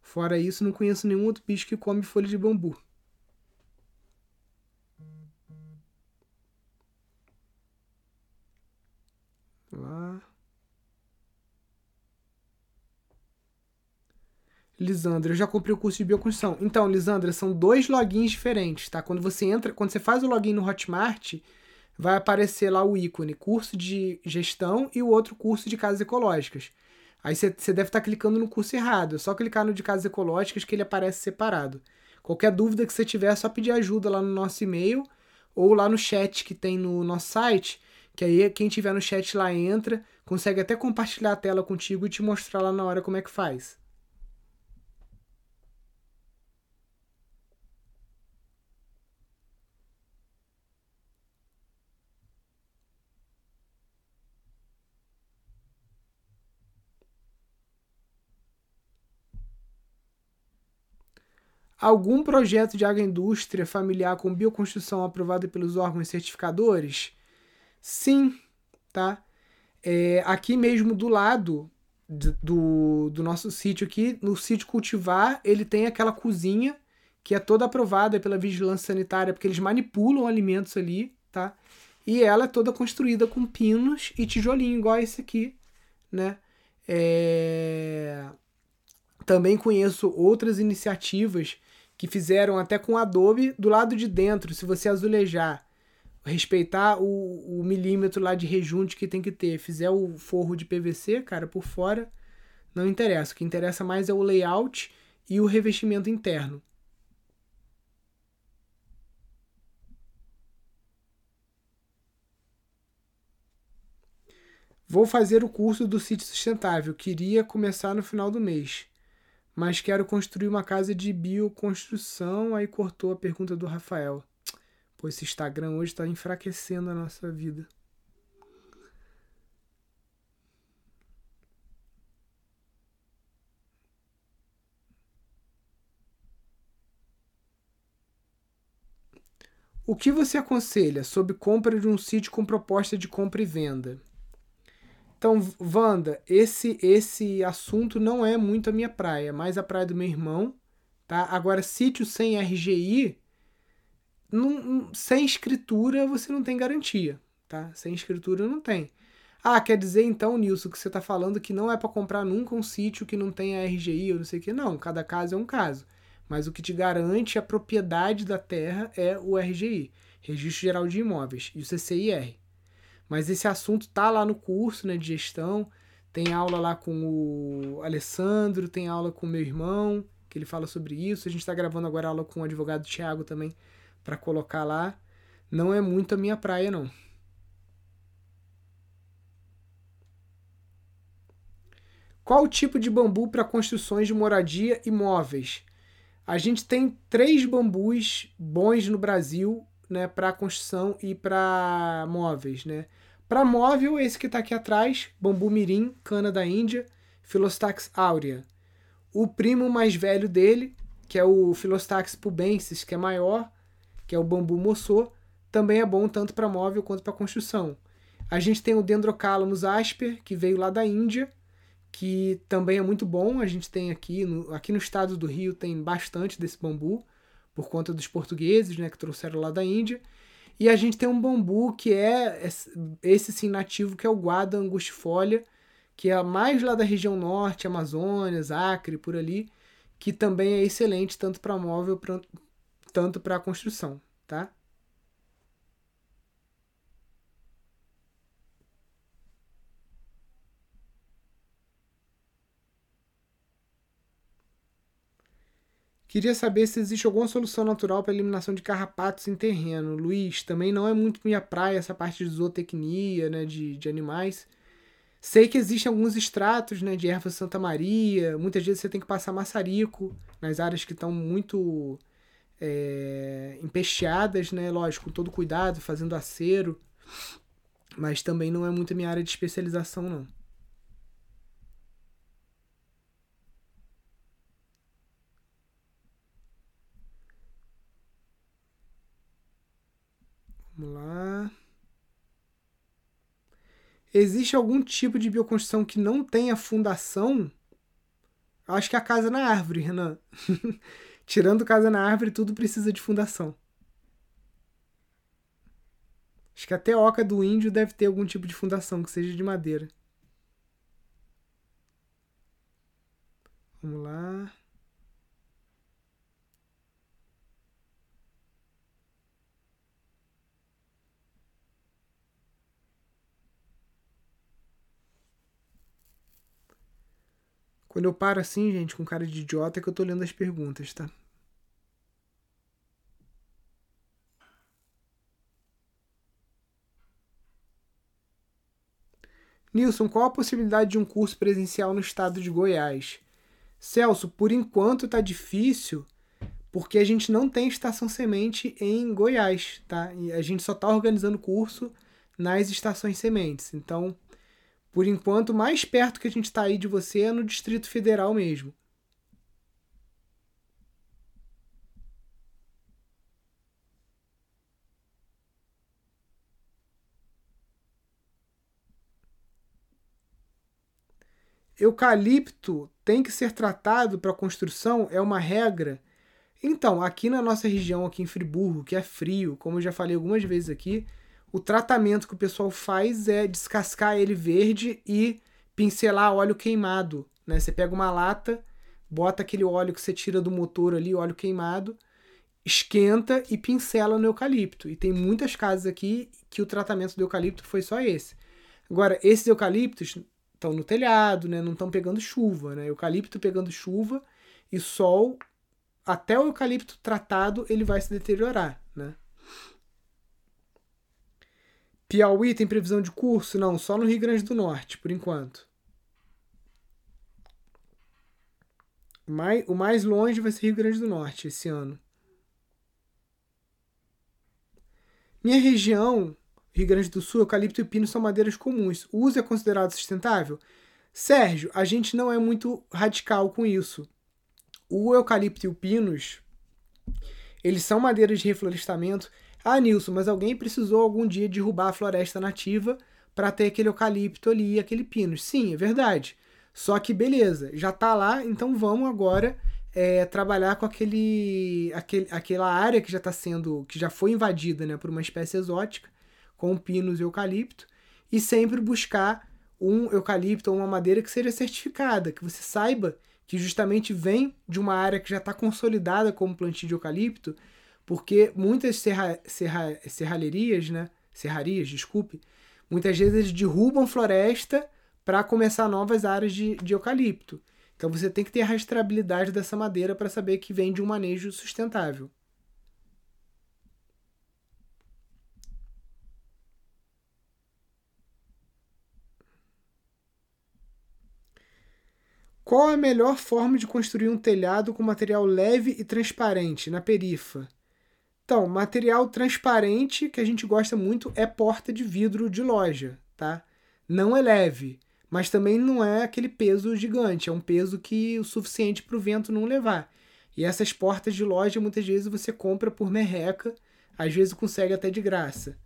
A: fora isso não conheço nenhum outro bicho que come folha de bambu. Lá. Lisandra, eu já comprei o curso de bioconstrução. Então, Lisandra, são dois logins diferentes, tá? Quando você entra, quando você faz o login no Hotmart, vai aparecer lá o ícone curso de gestão e o outro curso de casas ecológicas. Aí você, deve estar clicando no curso errado. É só clicar no de casas ecológicas que ele aparece separado. Qualquer dúvida que você tiver, é só pedir ajuda lá no nosso e-mail ou lá no chat que tem no nosso site que aí quem tiver no chat lá entra, consegue até compartilhar a tela contigo e te mostrar lá na hora como é que faz. Algum projeto de agroindústria familiar com bioconstrução aprovado pelos órgãos certificadores? Sim, tá? É, aqui mesmo do lado do, do nosso sítio aqui, no sítio Cultivar, ele tem aquela cozinha que é toda aprovada pela vigilância sanitária, porque eles manipulam alimentos ali, tá? E ela é toda construída com pinos e tijolinho, igual esse aqui, né? É... Também conheço outras iniciativas que fizeram até com Adobe do lado de dentro. Se você azulejar respeitar o, o milímetro lá de rejunte que tem que ter, fizer o forro de PVC, cara, por fora, não interessa. O que interessa mais é o layout e o revestimento interno. Vou fazer o curso do sítio sustentável. Queria começar no final do mês. Mas quero construir uma casa de bioconstrução. Aí cortou a pergunta do Rafael. Pô, esse Instagram hoje está enfraquecendo a nossa vida. O que você aconselha sobre compra de um sítio com proposta de compra e venda? Então, Wanda, esse esse assunto não é muito a minha praia, é mais a praia do meu irmão, tá? Agora, sítio sem RGI, não, sem escritura você não tem garantia, tá? Sem escritura não tem. Ah, quer dizer então, Nilson, que você está falando que não é para comprar nunca um sítio que não tenha RGI ou não sei o que? Não, cada caso é um caso. mas o que te garante a propriedade da terra é o RGI, Registro Geral de Imóveis, e o CCIR. Mas esse assunto tá lá no curso né, de gestão, tem aula lá com o Alessandro, tem aula com o meu irmão, que ele fala sobre isso. A gente está gravando agora aula com o advogado Tiago também para colocar lá. Não é muito a minha praia, não. Qual o tipo de bambu para construções de moradia e móveis? A gente tem três bambus bons no Brasil, né, para construção e para móveis, né? Para móvel, esse que está aqui atrás, bambu mirim, cana da Índia, Philostax aurea. O primo mais velho dele, que é o Philostax pubensis, que é maior, que é o bambu moçô, também é bom tanto para móvel quanto para construção. A gente tem o Dendrocalamus asper, que veio lá da Índia, que também é muito bom. A gente tem aqui no, aqui no estado do Rio tem bastante desse bambu por conta dos portugueses, né, que trouxeram lá da Índia. E a gente tem um bambu que é esse sim nativo, que é o guada angustifolia, que é mais lá da região norte, Amazônias, Acre, por ali, que também é excelente tanto para móvel pra, tanto para construção, tá? Queria saber se existe alguma solução natural para eliminação de carrapatos em terreno. Luiz, também não é muito minha praia essa parte de zootecnia, né, de, de animais. Sei que existem alguns extratos né, de erva Santa Maria. Muitas vezes você tem que passar maçarico nas áreas que estão muito é, empesteadas, né? Lógico, com todo cuidado, fazendo acero. Mas também não é muito minha área de especialização, não. Vamos lá. Existe algum tipo de bioconstrução que não tenha fundação? Acho que é a casa na árvore, Renan. [laughs] Tirando casa na árvore, tudo precisa de fundação. Acho que até a oca do índio deve ter algum tipo de fundação, que seja de madeira. Vamos lá. Quando eu paro assim, gente, com cara de idiota, é que eu tô lendo as perguntas, tá? Nilson, qual a possibilidade de um curso presencial no estado de Goiás? Celso, por enquanto tá difícil, porque a gente não tem estação semente em Goiás, tá? E a gente só tá organizando curso nas estações sementes. Então, por enquanto, mais perto que a gente está aí de você é no Distrito Federal mesmo. Eucalipto tem que ser tratado para construção? É uma regra? Então, aqui na nossa região, aqui em Friburgo, que é frio, como eu já falei algumas vezes aqui, o tratamento que o pessoal faz é descascar ele verde e pincelar óleo queimado. Né? Você pega uma lata, bota aquele óleo que você tira do motor ali, óleo queimado, esquenta e pincela no eucalipto. E tem muitas casas aqui que o tratamento do eucalipto foi só esse. Agora, esses eucaliptos estão no telhado, né? não estão pegando chuva. Né? Eucalipto pegando chuva e sol, até o eucalipto tratado, ele vai se deteriorar. Né? Piauí tem previsão de curso? Não, só no Rio Grande do Norte, por enquanto. o mais longe vai ser Rio Grande do Norte esse ano. Minha região, Rio Grande do Sul, eucalipto e pino são madeiras comuns. O uso é considerado sustentável? Sérgio, a gente não é muito radical com isso. O eucalipto e o pinos, eles são madeiras de reflorestamento ah, Nilson, mas alguém precisou algum dia derrubar a floresta nativa para ter aquele eucalipto ali e aquele pinus. Sim, é verdade. Só que beleza, já tá lá, então vamos agora é, trabalhar com aquele, aquele, aquela área que já está sendo, que já foi invadida, né, por uma espécie exótica, com pinos e eucalipto, e sempre buscar um eucalipto ou uma madeira que seja certificada, que você saiba que justamente vem de uma área que já está consolidada como plantio de eucalipto, porque muitas serra, serra, serralherias, né? Serrarias, desculpe, muitas vezes derrubam floresta para começar novas áreas de, de eucalipto. Então você tem que ter a rastreabilidade dessa madeira para saber que vem de um manejo sustentável. Qual a melhor forma de construir um telhado com material leve e transparente na perifa? Então, material transparente que a gente gosta muito é porta de vidro de loja, tá? Não é leve, mas também não é aquele peso gigante, é um peso que o suficiente para o vento não levar. E essas portas de loja muitas vezes você compra por merreca, às vezes consegue até de graça.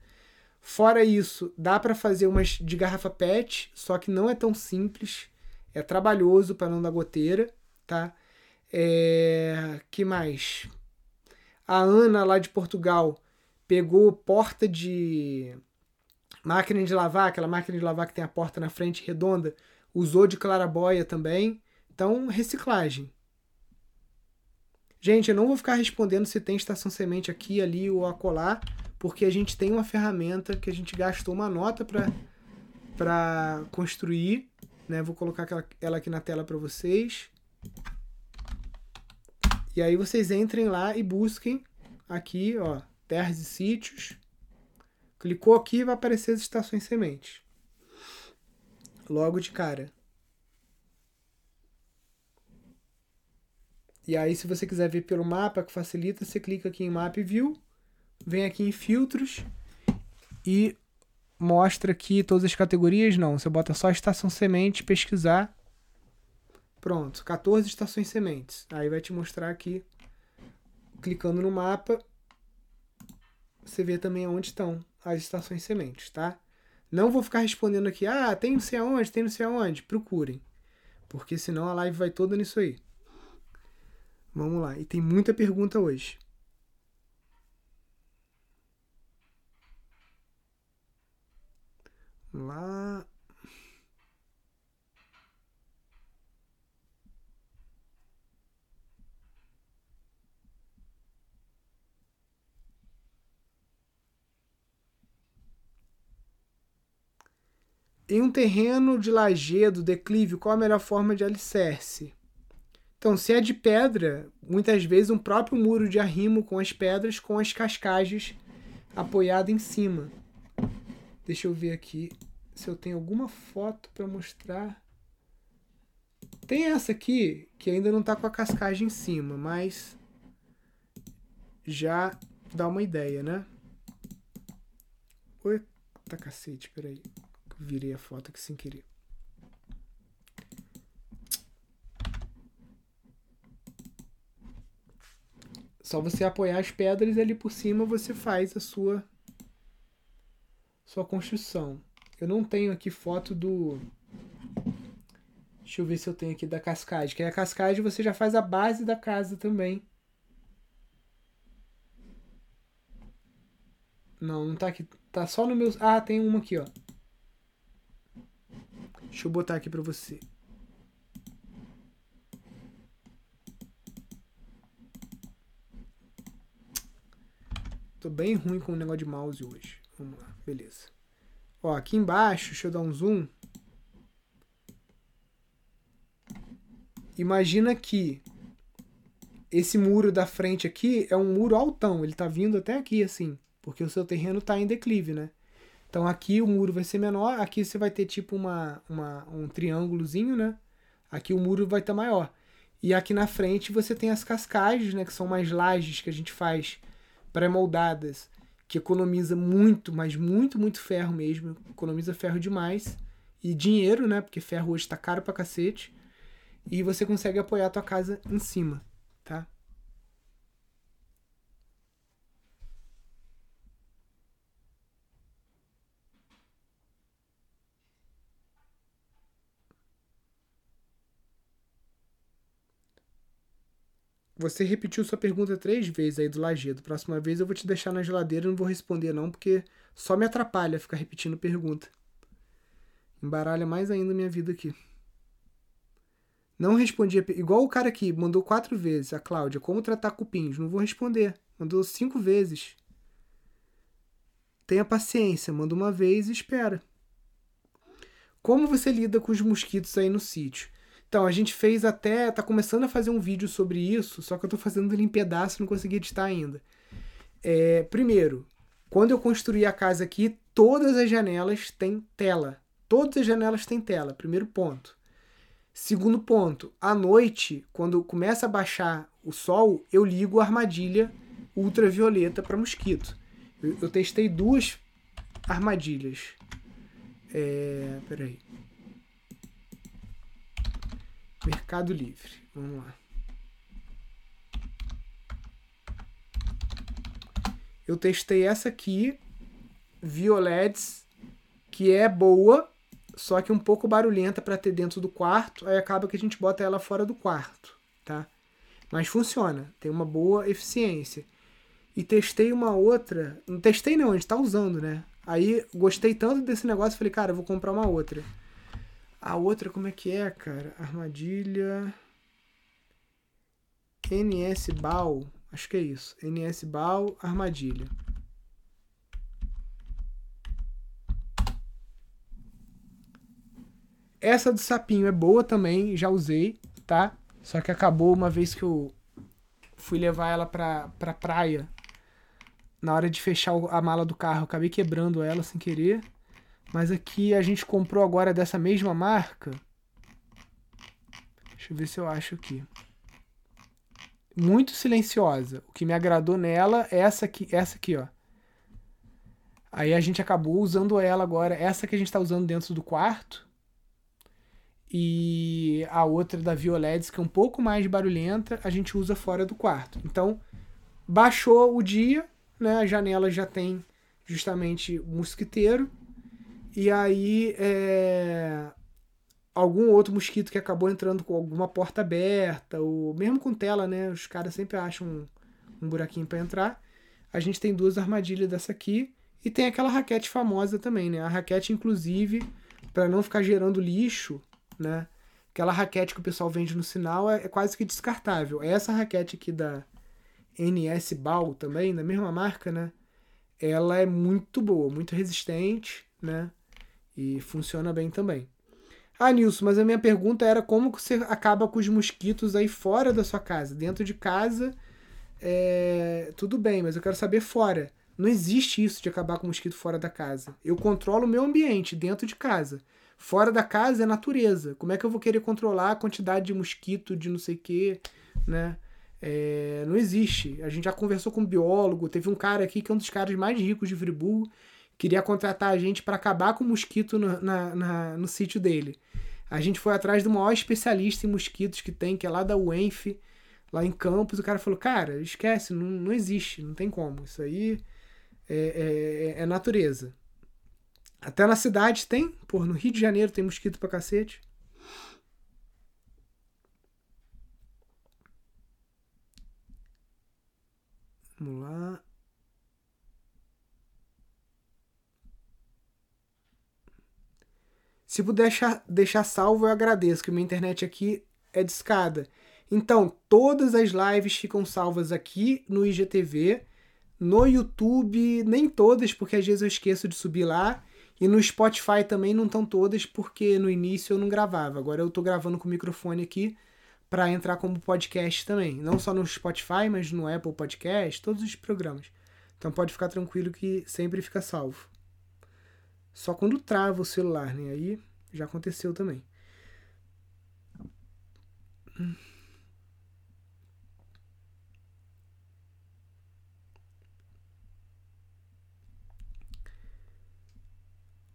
A: Fora isso, dá para fazer umas de garrafa PET, só que não é tão simples. É trabalhoso para não dar goteira, tá? É... que mais? A Ana lá de Portugal pegou porta de máquina de lavar, aquela máquina de lavar que tem a porta na frente redonda, usou de clarabóia também. Então, reciclagem. Gente, eu não vou ficar respondendo se tem estação semente aqui, ali ou acolá, porque a gente tem uma ferramenta que a gente gastou uma nota para construir né? Vou colocar ela aqui na tela para vocês. E aí vocês entrem lá e busquem aqui, ó, terras e sítios. Clicou aqui vai aparecer as estações sementes. Logo de cara. E aí, se você quiser ver pelo mapa, que facilita, você clica aqui em Map View, vem aqui em Filtros e mostra aqui todas as categorias, não. Você bota só estação semente, pesquisar. Pronto, 14 estações sementes. Aí vai te mostrar aqui, clicando no mapa, você vê também onde estão as estações sementes, tá? Não vou ficar respondendo aqui, ah, tem não sei aonde, tem não sei aonde. Procurem, porque senão a live vai toda nisso aí. Vamos lá, e tem muita pergunta hoje. lá. Em um terreno de lajedo, declive, qual a melhor forma de alicerce? Então, se é de pedra, muitas vezes um próprio muro de arrimo com as pedras, com as cascagens apoiado em cima. Deixa eu ver aqui se eu tenho alguma foto para mostrar. Tem essa aqui que ainda não está com a cascagem em cima, mas já dá uma ideia, né? Eita cacete, peraí. Virei a foto aqui sem querer. Só você apoiar as pedras ali por cima, você faz a sua sua construção. Eu não tenho aqui foto do. Deixa eu ver se eu tenho aqui da cascade. Que a cascade você já faz a base da casa também. Não, não tá aqui. Tá só no meu. Ah, tem uma aqui, ó. Deixa eu botar aqui pra você. Tô bem ruim com o negócio de mouse hoje. Vamos lá, beleza. Ó, aqui embaixo, deixa eu dar um zoom. Imagina que esse muro da frente aqui é um muro altão, ele tá vindo até aqui assim, porque o seu terreno tá em declive, né? Então aqui o muro vai ser menor, aqui você vai ter tipo uma, uma um triângulozinho, né? Aqui o muro vai estar tá maior. E aqui na frente você tem as cascagens, né, que são mais lajes que a gente faz pré-moldadas que economiza muito, mas muito, muito ferro mesmo. Economiza ferro demais. E dinheiro, né? Porque ferro hoje tá caro pra cacete. E você consegue apoiar a tua casa em cima, tá? Você repetiu sua pergunta três vezes aí do lajedo. Próxima vez eu vou te deixar na geladeira e não vou responder não, porque só me atrapalha ficar repetindo pergunta. Embaralha mais ainda minha vida aqui. Não respondi. Igual o cara aqui, mandou quatro vezes, a Cláudia. Como tratar cupins? Não vou responder. Mandou cinco vezes. Tenha paciência, manda uma vez e espera. Como você lida com os mosquitos aí no sítio? Então, a gente fez até. tá começando a fazer um vídeo sobre isso, só que eu tô fazendo ele em pedaço não consegui editar ainda. É, primeiro, quando eu construí a casa aqui, todas as janelas têm tela. Todas as janelas têm tela, primeiro ponto. Segundo ponto, à noite, quando começa a baixar o sol, eu ligo a armadilha ultravioleta para mosquito. Eu, eu, testei duas armadilhas. É, peraí. Mercado Livre. Vamos lá. Eu testei essa aqui, Violets, que é boa, só que um pouco barulhenta para ter dentro do quarto, aí acaba que a gente bota ela fora do quarto, tá? Mas funciona, tem uma boa eficiência. E testei uma outra, não testei não, a gente tá usando, né? Aí gostei tanto desse negócio, falei, cara, vou comprar uma outra. A outra, como é que é, cara? Armadilha. NS Bal. Acho que é isso. NS Bal, armadilha. Essa do sapinho é boa também, já usei, tá? Só que acabou uma vez que eu fui levar ela pra, pra praia. Na hora de fechar a mala do carro, acabei quebrando ela sem querer. Mas aqui a gente comprou agora dessa mesma marca. Deixa eu ver se eu acho aqui. Muito silenciosa. O que me agradou nela é essa aqui, essa aqui, ó. Aí a gente acabou usando ela agora, essa que a gente está usando dentro do quarto. E a outra da Violets, que é um pouco mais barulhenta, a gente usa fora do quarto. Então, baixou o dia, né? A janela já tem justamente mosquiteiro e aí, é, algum outro mosquito que acabou entrando com alguma porta aberta, ou mesmo com tela, né? Os caras sempre acham um, um buraquinho para entrar. A gente tem duas armadilhas dessa aqui. E tem aquela raquete famosa também, né? A raquete, inclusive, para não ficar gerando lixo, né? Aquela raquete que o pessoal vende no sinal é, é quase que descartável. Essa raquete aqui da NS Ball também, da mesma marca, né? Ela é muito boa, muito resistente, né? E funciona bem também. Ah, Nilson, mas a minha pergunta era como você acaba com os mosquitos aí fora da sua casa. Dentro de casa, é... tudo bem, mas eu quero saber fora. Não existe isso de acabar com mosquito fora da casa. Eu controlo o meu ambiente dentro de casa. Fora da casa é natureza. Como é que eu vou querer controlar a quantidade de mosquito, de não sei o quê, né? É... não existe. A gente já conversou com um biólogo. Teve um cara aqui que é um dos caras mais ricos de Friburgo queria contratar a gente para acabar com o mosquito no, na, na, no sítio dele. A gente foi atrás do maior especialista em mosquitos que tem, que é lá da UENF, lá em Campos. O cara falou: Cara, esquece, não, não existe, não tem como. Isso aí é, é, é natureza. Até na cidade tem, pô, no Rio de Janeiro tem mosquito pra cacete. Vamos lá. Se puder deixar, deixar salvo, eu agradeço, que minha internet aqui é de escada. Então, todas as lives ficam salvas aqui no IGTV. No YouTube, nem todas, porque às vezes eu esqueço de subir lá. E no Spotify também não estão todas, porque no início eu não gravava. Agora eu estou gravando com o microfone aqui para entrar como podcast também. Não só no Spotify, mas no Apple Podcast, todos os programas. Então pode ficar tranquilo que sempre fica salvo. Só quando trava o celular, né? Aí já aconteceu também.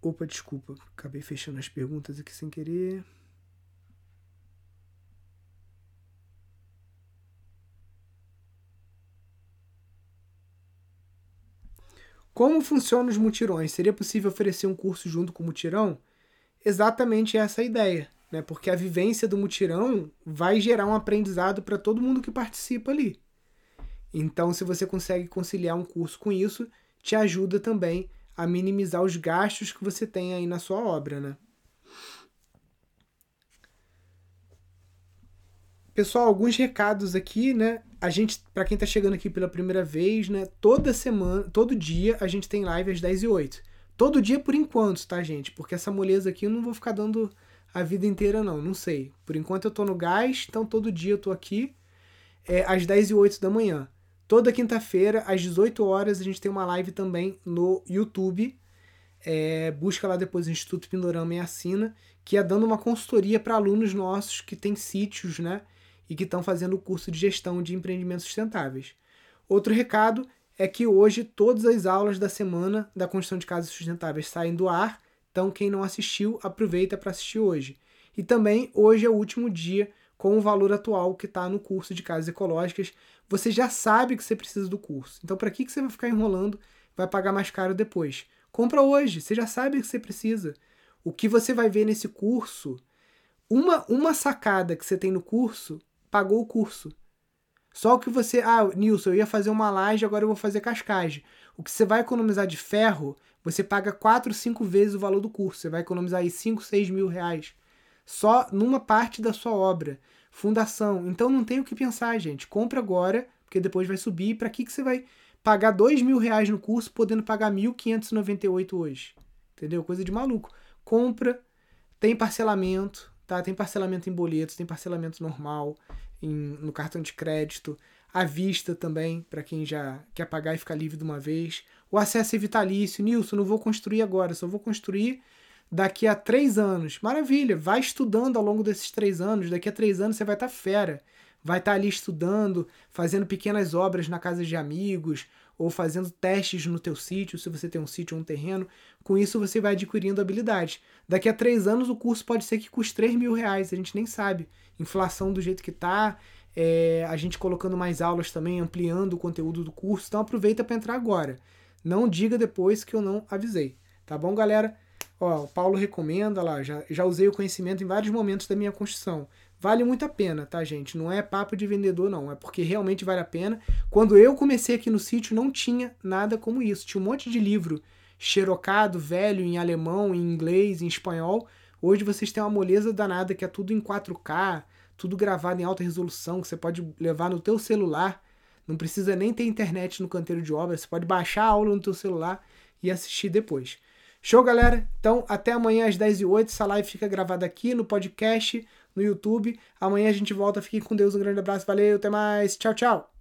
A: Opa, desculpa, acabei fechando as perguntas aqui sem querer. Como funcionam os mutirões? Seria possível oferecer um curso junto com o mutirão? Exatamente essa a ideia, né? Porque a vivência do mutirão vai gerar um aprendizado para todo mundo que participa ali. Então, se você consegue conciliar um curso com isso, te ajuda também a minimizar os gastos que você tem aí na sua obra, né? Pessoal, alguns recados aqui, né? A gente, para quem tá chegando aqui pela primeira vez, né? Toda semana, todo dia a gente tem live às 10 e 8. Todo dia por enquanto, tá, gente? Porque essa moleza aqui eu não vou ficar dando a vida inteira, não. Não sei. Por enquanto eu tô no gás, então todo dia eu tô aqui é, às 10 e 8 da manhã. Toda quinta-feira, às 18 horas, a gente tem uma live também no YouTube. É, busca lá depois o Instituto Pindorama e assina, que é dando uma consultoria para alunos nossos que têm sítios, né? E que estão fazendo o curso de gestão de empreendimentos sustentáveis. Outro recado é que hoje todas as aulas da semana da construção de casas sustentáveis saem do ar, então quem não assistiu, aproveita para assistir hoje. E também hoje é o último dia com o valor atual que está no curso de casas ecológicas. Você já sabe que você precisa do curso. Então, para que, que você vai ficar enrolando? Vai pagar mais caro depois. Compra hoje, você já sabe que você precisa. O que você vai ver nesse curso, uma, uma sacada que você tem no curso, pagou o curso. Só o que você. Ah, Nilson, eu ia fazer uma laje, agora eu vou fazer cascagem. O que você vai economizar de ferro, você paga 4, 5 vezes o valor do curso. Você vai economizar aí 5, 6 mil reais. Só numa parte da sua obra. Fundação. Então não tem o que pensar, gente. Compra agora, porque depois vai subir. Para que, que você vai pagar 2 mil reais no curso, podendo pagar 1.598 hoje? Entendeu? Coisa de maluco. Compra, tem parcelamento, tá? Tem parcelamento em boletos, tem parcelamento normal em, no cartão de crédito, à vista também, para quem já quer pagar e ficar livre de uma vez. O acesso é vitalício. Nilson, não vou construir agora, só vou construir daqui a três anos. Maravilha, vai estudando ao longo desses três anos. Daqui a três anos você vai estar tá fera. Vai estar tá ali estudando, fazendo pequenas obras na casa de amigos, ou fazendo testes no teu sítio, se você tem um sítio ou um terreno. Com isso você vai adquirindo habilidade. Daqui a três anos o curso pode ser que custe 3 mil reais, a gente nem sabe. Inflação do jeito que tá, é, a gente colocando mais aulas também, ampliando o conteúdo do curso. Então aproveita para entrar agora. Não diga depois que eu não avisei. Tá bom, galera? Ó, o Paulo recomenda lá, já, já usei o conhecimento em vários momentos da minha construção. Vale muito a pena, tá, gente? Não é papo de vendedor, não. É porque realmente vale a pena. Quando eu comecei aqui no sítio, não tinha nada como isso. Tinha um monte de livro xerocado, velho, em alemão, em inglês, em espanhol. Hoje vocês têm uma moleza danada que é tudo em 4K, tudo gravado em alta resolução, que você pode levar no teu celular. Não precisa nem ter internet no canteiro de obra. Você pode baixar a aula no teu celular e assistir depois. Show, galera? Então, até amanhã às 10h08. Essa live fica gravada aqui no podcast no YouTube. Amanhã a gente volta. Fiquem com Deus. Um grande abraço. Valeu. Até mais. Tchau, tchau.